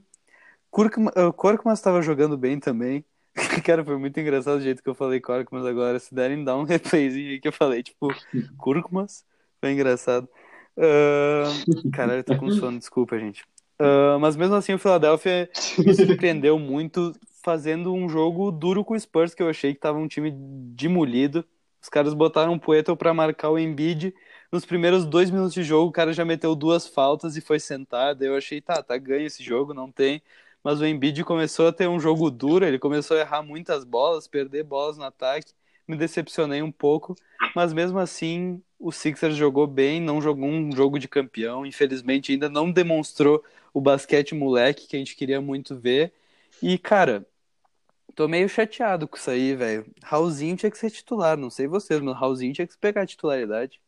Korkmaz estava jogando bem também. Cara, foi muito engraçado o jeito que eu falei Korkmaz agora. Se derem, dá um replayzinho aí que eu falei, tipo, Korkmaz. Foi engraçado. Ah, caralho, eu tô com sono, desculpa, gente. Ah, mas mesmo assim, o Philadelphia me surpreendeu muito fazendo um jogo duro com o Spurs, que eu achei que tava um time demolido. Os caras botaram um Poeltl pra marcar o Embiid. Nos primeiros dois minutos de jogo, o cara já meteu duas faltas e foi sentado. Eu achei, tá, tá ganho esse jogo, não tem. Mas o Embiid começou a ter um jogo duro, ele começou a errar muitas bolas, perder bolas no ataque. Me decepcionei um pouco, mas mesmo assim, o Sixers jogou bem, não jogou um jogo de campeão. Infelizmente, ainda não demonstrou o basquete moleque que a gente queria muito ver. E, cara, tô meio chateado com isso aí, velho. Raulzinho tinha que ser titular, não sei vocês, mas Raulzinho tinha que pegar a titularidade.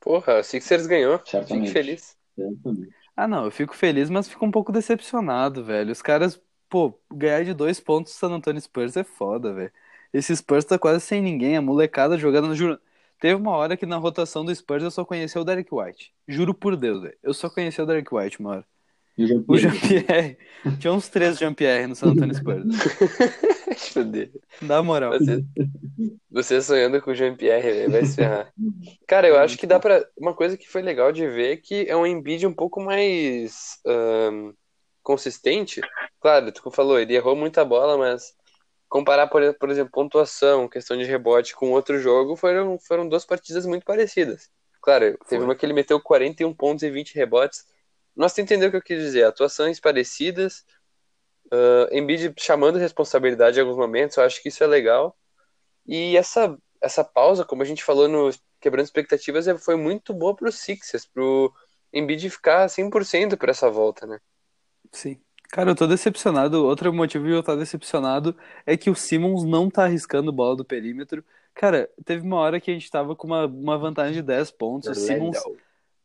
Porra, o Sixers ganhou. Fico feliz. Certamente. Ah, não, eu fico feliz, mas fico um pouco decepcionado, velho. Os caras, pô, ganhar de dois pontos do San Antonio Spurs é foda, velho. Esse Spurs tá quase sem ninguém, a molecada jogando. Juro, teve uma hora que na rotação do Spurs eu só conhecia o Derek White. Juro por Deus, velho. Eu só conhecia o Derek White uma hora. E o Jean-Pierre? Jean-Pierre. Tinha uns três Jean-Pierre no San Antonio Spurs. Dá moral. Você, você sonhando com o Jean-Pierre, velho, vai se ferrar. Cara, eu acho que dá pra. Uma coisa que foi legal de ver é que é um Embiid um pouco mais ahn, consistente. Claro, tu falou, ele errou muita bola, mas comparar, por, por exemplo, pontuação, questão de rebote com outro jogo, foram, foram duas partidas muito parecidas. Claro, teve Foi. uma que ele meteu 41 pontos e 20 rebotes. Tu entendeu o que eu quis dizer? Atuações parecidas, uh, Embiid chamando responsabilidade em alguns momentos, eu acho que isso é legal. E essa, essa pausa, como a gente falou no Quebrando Expectativas, é- foi muito boa pro Sixers, pro Embiid ficar 100% por essa volta, né? Sim. Cara, eu tô decepcionado. Outro motivo de eu estar decepcionado é que o Simmons não tá arriscando bola do perímetro. Cara, teve uma hora que a gente tava com uma, uma vantagem de 10 pontos. O Simmons,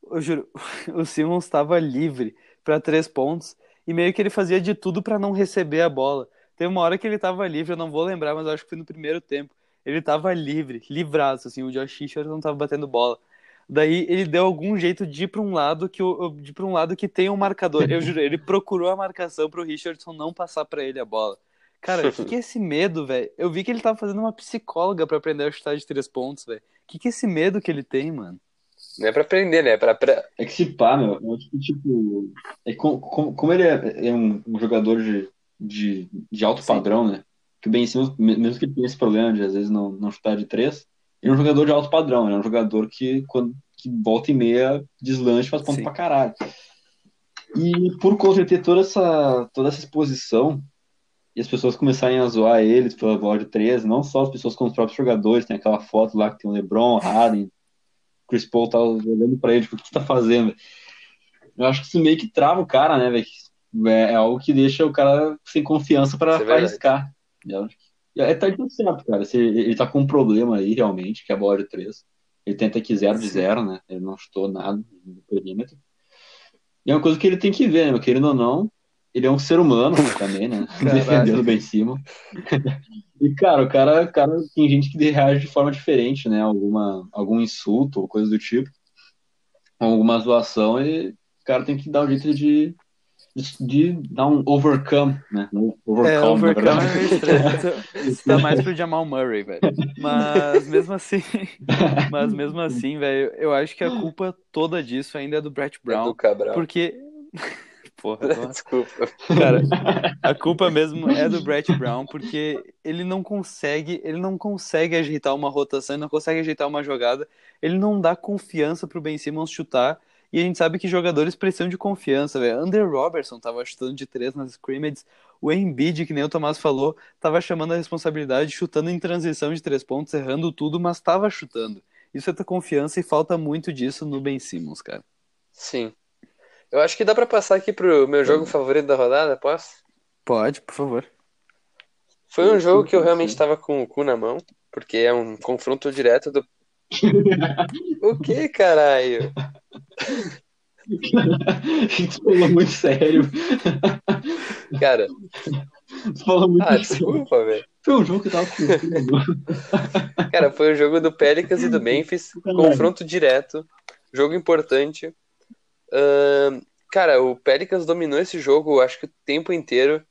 eu juro, o Simmons tava livre pra três pontos e meio que ele fazia de tudo pra não receber a bola. Teve uma hora que ele tava livre, eu não vou lembrar, mas acho que foi no primeiro tempo. Ele tava livre, livraço, assim, o Josh Richards não tava batendo bola. Daí ele deu algum jeito de ir pra um lado que o de para um lado que tem um marcador. Eu juro, ele procurou a marcação pro Richardson não passar pra ele a bola. Cara, o que, que é esse medo, velho? Eu vi que ele tava fazendo uma psicóloga pra aprender a chutar de três pontos, velho. O que, que é esse medo que ele tem, mano? Não é pra aprender, né? É pra, pra... É que se pá, meu, eu acho que, tipo, é com- com- como, ele é, é um, um jogador de, de, de alto Sim. padrão, né? Que o Ben Simmons, me- mesmo que ele tenha esse problema de às vezes não, não chutar de três, ele é um jogador de alto padrão, ele é um jogador que, quando, que volta e meia deslanche faz ponto Sim. pra caralho. E por conta de ter toda essa, toda essa exposição, e as pessoas começarem a zoar eles pela bola de três, não só as pessoas como os próprios jogadores, tem aquela foto lá que tem o LeBron, o Harden, Chris Paul tá olhando pra ele, tipo, o que tu tá fazendo? Eu acho que isso meio que trava o cara, né, velho? É, é algo que deixa o cara sem confiança pra, Isso é arriscar. Eu acho É, tá tudo certo, cara. Se ele tá com um problema aí, realmente, que é a bola de três. Ele tenta aqui 0 de 0, né? Ele não chutou nada no perímetro. E é uma coisa que ele tem que ver, né? Querendo ou não, ele é um ser humano também, né? Defendendo bem cima. E, cara, o cara, cara tem gente que reage de forma diferente, né? Alguma, algum insulto ou coisa do tipo. Alguma zoação e o cara tem que dar um jeito de, de, dar um overcome, né? Um Overcome, É, overcome é estranho. Isso- Isso tá mais pro Jamal Murray, velho. Mas mesmo assim, mas mesmo assim, velho, eu acho que a culpa toda disso ainda é do Brett É do Brown, Cabral. porque Porra, tô- Desculpa. cara, a culpa mesmo é do Brett Brown, porque ele não consegue, ele não consegue ajeitar uma rotação, ele não consegue ajeitar uma jogada, ele não dá confiança pro Ben Simmons chutar. E a gente sabe que jogadores precisam de confiança, velho. Under Robertson tava chutando de três nas scrimmages. O Embiid, que nem o Tomás falou, tava chamando a responsabilidade, chutando em transição de três pontos, errando tudo, mas tava chutando. Isso é ter confiança e falta muito disso no Ben Simmons, cara. Sim. Eu acho que dá pra passar aqui pro meu jogo favorito da rodada, posso? Pode, por favor. Foi um jogo que eu realmente tava com o cu na mão, porque é um confronto direto do. O que, caralho? Tu falou muito sério. Cara, Tu falou muito ah, sério. desculpa, velho. Foi um jogo que eu tava com Cara, foi o jogo do Pelicans e do Memphis, confronto direto, jogo importante. Ahn, cara, o Pelicans dominou esse jogo, acho que o tempo inteiro,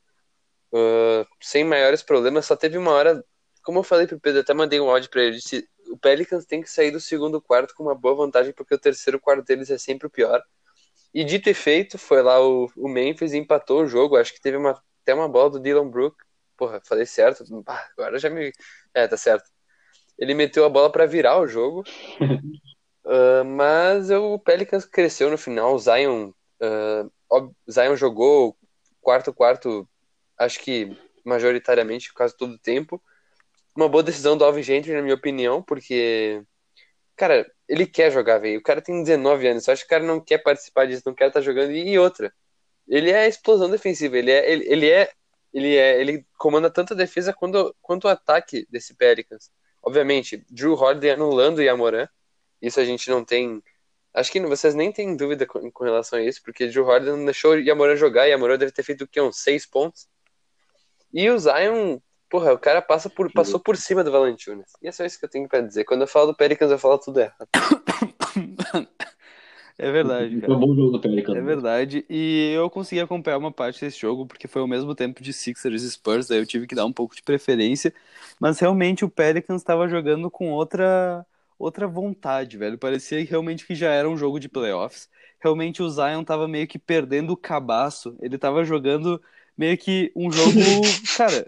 ah, sem maiores problemas. Só teve uma hora, como eu falei pro Pedro, até mandei um áudio pra ele. disse, o Pelicans tem que sair do segundo quarto com uma boa vantagem, porque o terceiro quarto deles é sempre o pior. E dito e feito, foi lá o, o Memphis e empatou o jogo. Acho que teve uma, até uma bola do Dylan Brook. Porra, falei certo. Ah, agora já me. É, tá certo. Ele meteu a bola pra virar o jogo. Ah, mas o Pelicans cresceu no final. O Zion, ob- Zion jogou quarto quarto, acho que majoritariamente quase todo o tempo. Uma boa decisão do Alvin Gentry, na minha opinião, porque cara, ele quer jogar, velho. O cara tem 19 anos. Eu acho que o cara não quer participar disso, não quer estar jogando. E outra, ele é a explosão defensiva. Ele é, ele, ele é, ele é, ele comanda tanto a defesa quanto, quanto o ataque desse Pelicans. Obviamente, Drew Holiday anulando o Yamoran. Isso a gente não tem. Acho que vocês nem têm dúvida com, relação a isso, porque Drew não deixou Yamoran jogar. E Yamoran deve ter feito o quê? Uns 6 pontos. E o Zion, porra, o cara passa por, passou por cima do Valanciunas. E é só isso que eu tenho pra dizer. Quando eu falo do Pelicans, eu falo tudo errado. É verdade, Foi cara. um bom jogo do Pelicans. É verdade. E eu consegui acompanhar uma parte desse jogo, porque foi ao mesmo tempo de Sixers e Spurs, daí eu tive que dar um pouco de preferência. Mas realmente o Pelicans estava jogando com outra, outra vontade, velho. Parecia realmente que já era um jogo de playoffs. Realmente o Zion tava meio que perdendo o cabaço. Ele tava jogando meio que um jogo. Cara,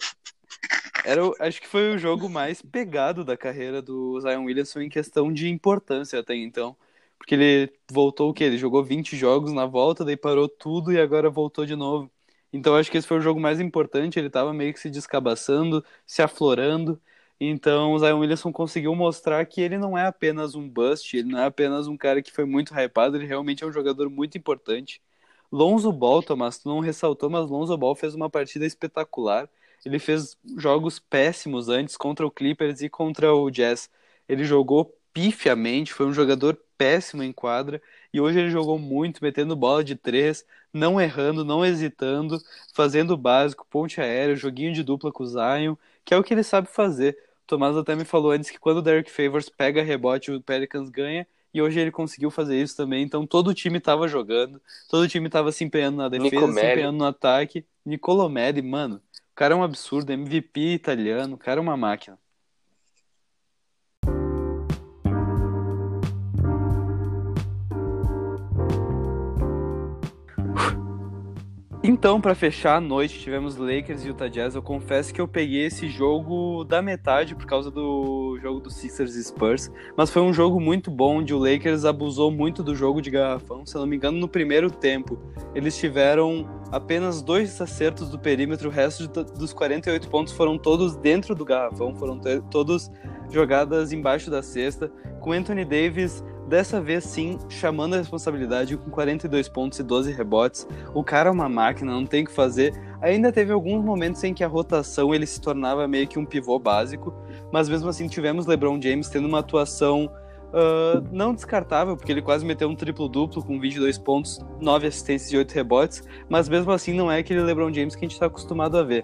era, acho que foi o jogo mais pegado da carreira do Zion Williamson em questão de importância até então. Porque ele voltou o quê? Ele jogou 20 jogos na volta, daí parou tudo e agora voltou de novo. Então acho que esse foi o jogo mais importante. Ele tava meio que se descabaçando, se aflorando. Então o Zion Williamson conseguiu mostrar que ele não é apenas um bust, ele não é apenas um cara que foi muito hypado, ele realmente é um jogador muito importante. Lonzo Ball, Thomas, tu não ressaltou, mas Lonzo Ball fez uma partida espetacular. Ele fez jogos péssimos antes contra o Clippers e contra o Jazz. Ele jogou pifiamente, foi um jogador péssimo em quadra e hoje ele jogou muito, metendo bola de três, não errando, não hesitando, fazendo o básico, ponte aérea, joguinho de dupla com o Zion, que é o que ele sabe fazer. O Tomás até me falou antes que quando o Derek Favors pega rebote, o Pelicans ganha, e hoje ele conseguiu fazer isso também. Então todo o time estava jogando, todo o time estava se empenhando na defesa, se empenhando no ataque. Nicolomedi, mano, o cara é um absurdo, MVP italiano, o cara é uma máquina. Então, pra fechar a noite, tivemos Lakers e Utah Jazz. Eu confesso que eu peguei esse jogo da metade por causa do jogo do Sixers e Spurs, mas foi um jogo muito bom, onde o Lakers abusou muito do jogo de garrafão. Se não me engano, no primeiro tempo, eles tiveram apenas dois acertos do perímetro, o resto dos 48 pontos foram todos dentro do garrafão, foram todos jogadas embaixo da cesta, com Anthony Davis dessa vez sim chamando a responsabilidade com 42 pontos e 12 rebotes. O cara é uma máquina, não tem o que fazer. Ainda teve alguns momentos em que a rotação ele se tornava meio que um pivô básico, mas mesmo assim tivemos LeBron James tendo uma atuação ah, não descartável, porque ele quase meteu um triplo-duplo com 22 pontos, 9 assistências e 8 rebotes, mas mesmo assim não é aquele LeBron James que a gente está acostumado a ver.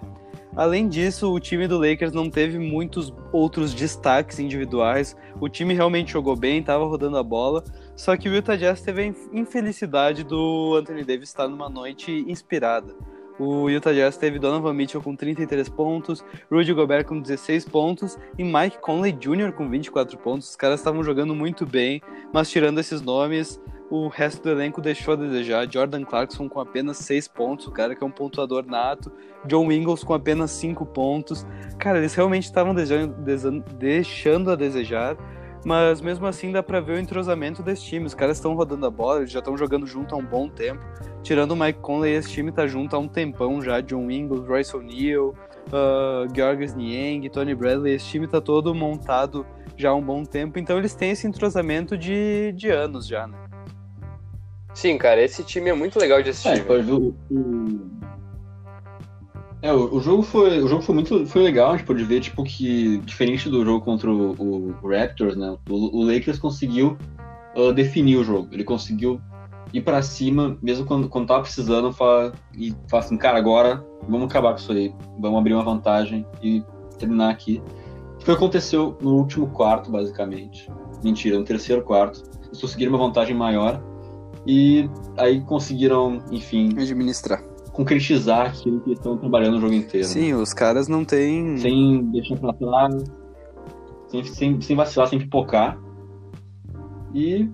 Além disso, o time do Lakers não teve muitos outros destaques individuais. O time realmente jogou bem, estava rodando a bola. Só que o Utah Jazz teve a inf- infelicidade do Anthony Davis estar numa noite inspirada. O Utah Jazz teve Donovan Mitchell com 33 pontos, Rudy Gobert com 16 pontos e Mike Conley Jr. com 24 pontos. Os caras estavam jogando muito bem, mas tirando esses nomes, o resto do elenco deixou a desejar. Jordan Clarkson com apenas 6 pontos, o cara que é um pontuador nato. John Ingles com apenas 5 pontos. Cara, eles realmente estavam deixando a desejar. Mas mesmo assim dá pra ver o entrosamento desse time. Os caras estão rodando a bola, eles já estão jogando junto há um bom tempo. Tirando o Mike Conley, esse time tá junto há um tempão já. John Ingles, Royce O'Neal, uh, Georges Niang, Tony Bradley. Esse time tá todo montado já há um bom tempo. Então eles têm esse entrosamento de, de anos já, né? Sim, cara, esse time é muito legal de É, assistir. pode ver o, É, o, o jogo foi, o jogo foi muito foi legal, a gente pode ver tipo que diferente do jogo contra o, o Raptors, né? O, o Lakers conseguiu ah, definir o jogo. Ele conseguiu ir pra cima, mesmo quando, quando tava precisando, falar, e falar assim, cara, agora vamos acabar com isso aí, vamos abrir uma vantagem e terminar aqui. O que aconteceu no último quarto, basicamente. Mentira, no terceiro quarto. Eles conseguiram uma vantagem maior e aí conseguiram, enfim, Administrar. concretizar aquilo que estão trabalhando o jogo inteiro. né? Sim, os caras não têm. Sem deixar pra trás, sem, sem, sem vacilar, sem pipocar. E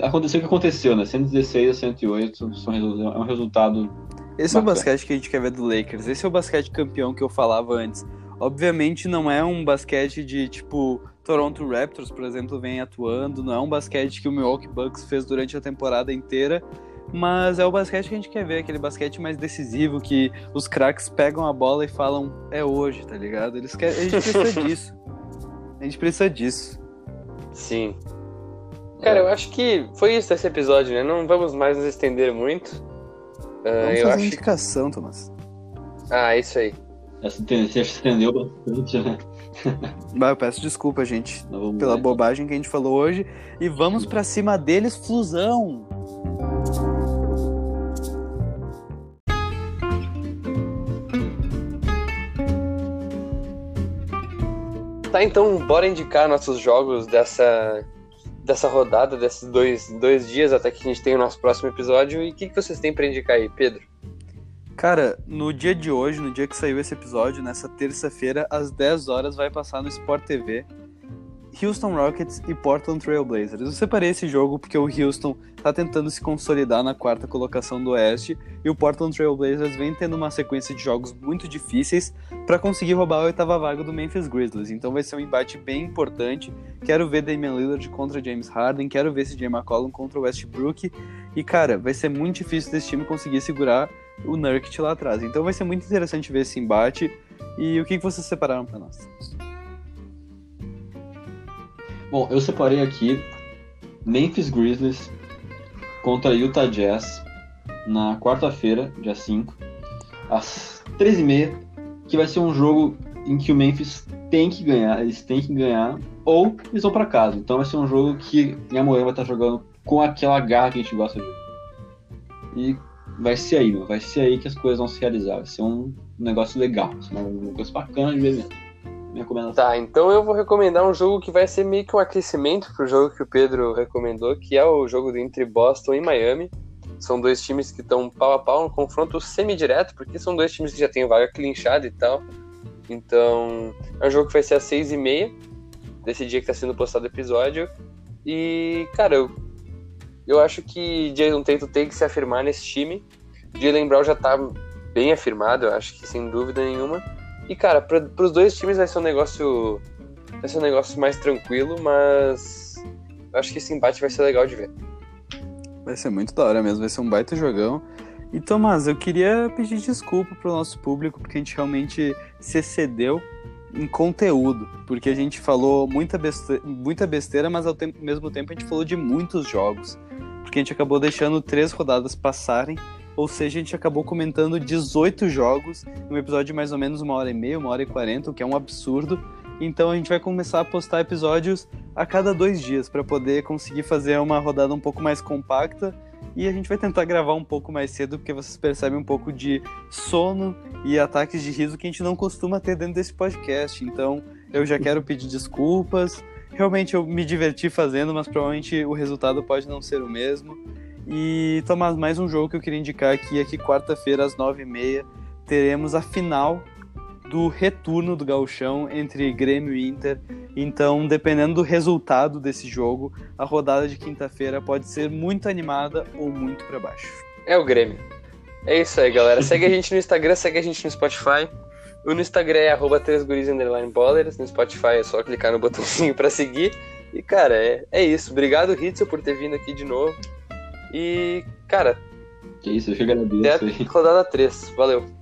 aconteceu o que aconteceu, né? 116 a 108 são, é um resultado. Esse é o Bacana. basquete que a gente quer ver do Lakers. Esse é o basquete campeão que eu falava antes. Obviamente não é um basquete de tipo Toronto Raptors, por exemplo, vem atuando, não é um basquete que o Milwaukee Bucks fez durante a temporada inteira, mas é o basquete que a gente quer ver, aquele basquete mais decisivo que os craques pegam a bola e falam é hoje, tá ligado? Eles querem, a gente precisa disso. A gente precisa disso. Sim. Cara, eu acho que foi isso esse episódio, né? Não vamos mais nos estender muito. Ah, Vamos eu fazer acho. indicação, Thomas. Ah, isso aí. Essa se estendeu bastante, né? Bah, eu peço desculpa, gente, pela lá. bobagem que a gente falou hoje e vamos pra cima deles, flusão. Tá, então bora indicar nossos jogos dessa dessa rodada, desses dois, dois dias até que a gente tem o nosso próximo episódio. E o que, que vocês têm para indicar aí, Pedro? Cara, no dia de hoje, no dia que saiu esse episódio, nessa terça-feira, às 10 horas, vai passar no Sport TV Houston Rockets e Portland Trail Blazers. Eu separei esse jogo porque o Houston tá tentando se consolidar na quarta colocação do Oeste e o Portland Trail Blazers vem tendo uma sequência de jogos muito difíceis para conseguir roubar a oitava vaga do Memphis Grizzlies. Então vai ser um embate bem importante. Quero ver Damian Lillard contra James Harden, quero ver esse Jay McCollum contra o Westbrook e cara, vai ser muito difícil desse time conseguir segurar o Nurkic lá atrás. Então vai ser muito interessante ver esse embate. E o que vocês separaram para nós? Bom, eu separei aqui Memphis Grizzlies contra Utah Jazz na quarta-feira, dia 5, às 13h30, que vai ser um jogo em que o Memphis tem que ganhar, eles têm que ganhar, ou eles vão para casa. Então vai ser um jogo que Yamoran vai estar jogando com aquela garra que a gente gosta de. E vai ser aí. Vai ser aí que as coisas vão se realizar. Vai ser um negócio legal. Uma coisa bacana de ver mesmo. Tá, então eu vou recomendar um jogo que vai ser meio que um aquecimento pro jogo que o Pedro recomendou, que é o jogo entre Boston e Miami. São dois times que estão pau a pau, um confronto semi-direto, porque são dois times que já têm vaga clinchada e tal. Então, é um jogo que vai ser às seis e meia, desse dia que tá sendo postado o episódio. E, cara, eu, eu acho que Jason Tatum tem que se afirmar nesse time. Jalen Brown já tá bem afirmado, eu acho que sem dúvida nenhuma. E, cara, para os dois times vai ser um negócio. Vai ser um negócio mais tranquilo, mas. Eu acho que esse embate vai ser legal de ver. Vai ser muito da hora mesmo, vai ser um baita jogão. E Tomás, eu queria pedir desculpa pro nosso público, porque a gente realmente se excedeu em conteúdo, porque a gente falou muita besteira, muita besteira mas ao tempo, mesmo tempo a gente falou de muitos jogos, porque a gente acabou deixando três rodadas passarem ou seja, a gente acabou comentando 18 jogos em um episódio de mais ou menos uma hora e meia, uma hora e quarenta, o que é um absurdo. Então a gente vai começar a postar episódios a cada dois dias para poder conseguir fazer uma rodada um pouco mais compacta. E a gente vai tentar gravar um pouco mais cedo, porque vocês percebem um pouco de sono e ataques de riso que a gente não costuma ter dentro desse podcast. Então eu já quero pedir desculpas. Realmente eu me diverti fazendo, mas provavelmente o resultado pode não ser o mesmo. E, Tomás, mais um jogo que eu queria indicar aqui é que quarta-feira, às nove e meia, teremos a final do retorno do gauchão entre Grêmio e Inter. Então, dependendo do resultado desse jogo, a rodada de quinta-feira pode ser muito animada ou muito para baixo. É o Grêmio. É isso aí, galera. Segue a gente no Instagram, segue a gente no Spotify. O no Instagram é arroba 3guris_ballers. No Spotify é só clicar no botãozinho para seguir. E, cara, é, é isso. Obrigado, Hitzel, por ter vindo aqui de novo. E, cara. Que isso, eu que agradeço. Até a rodada 3. Valeu.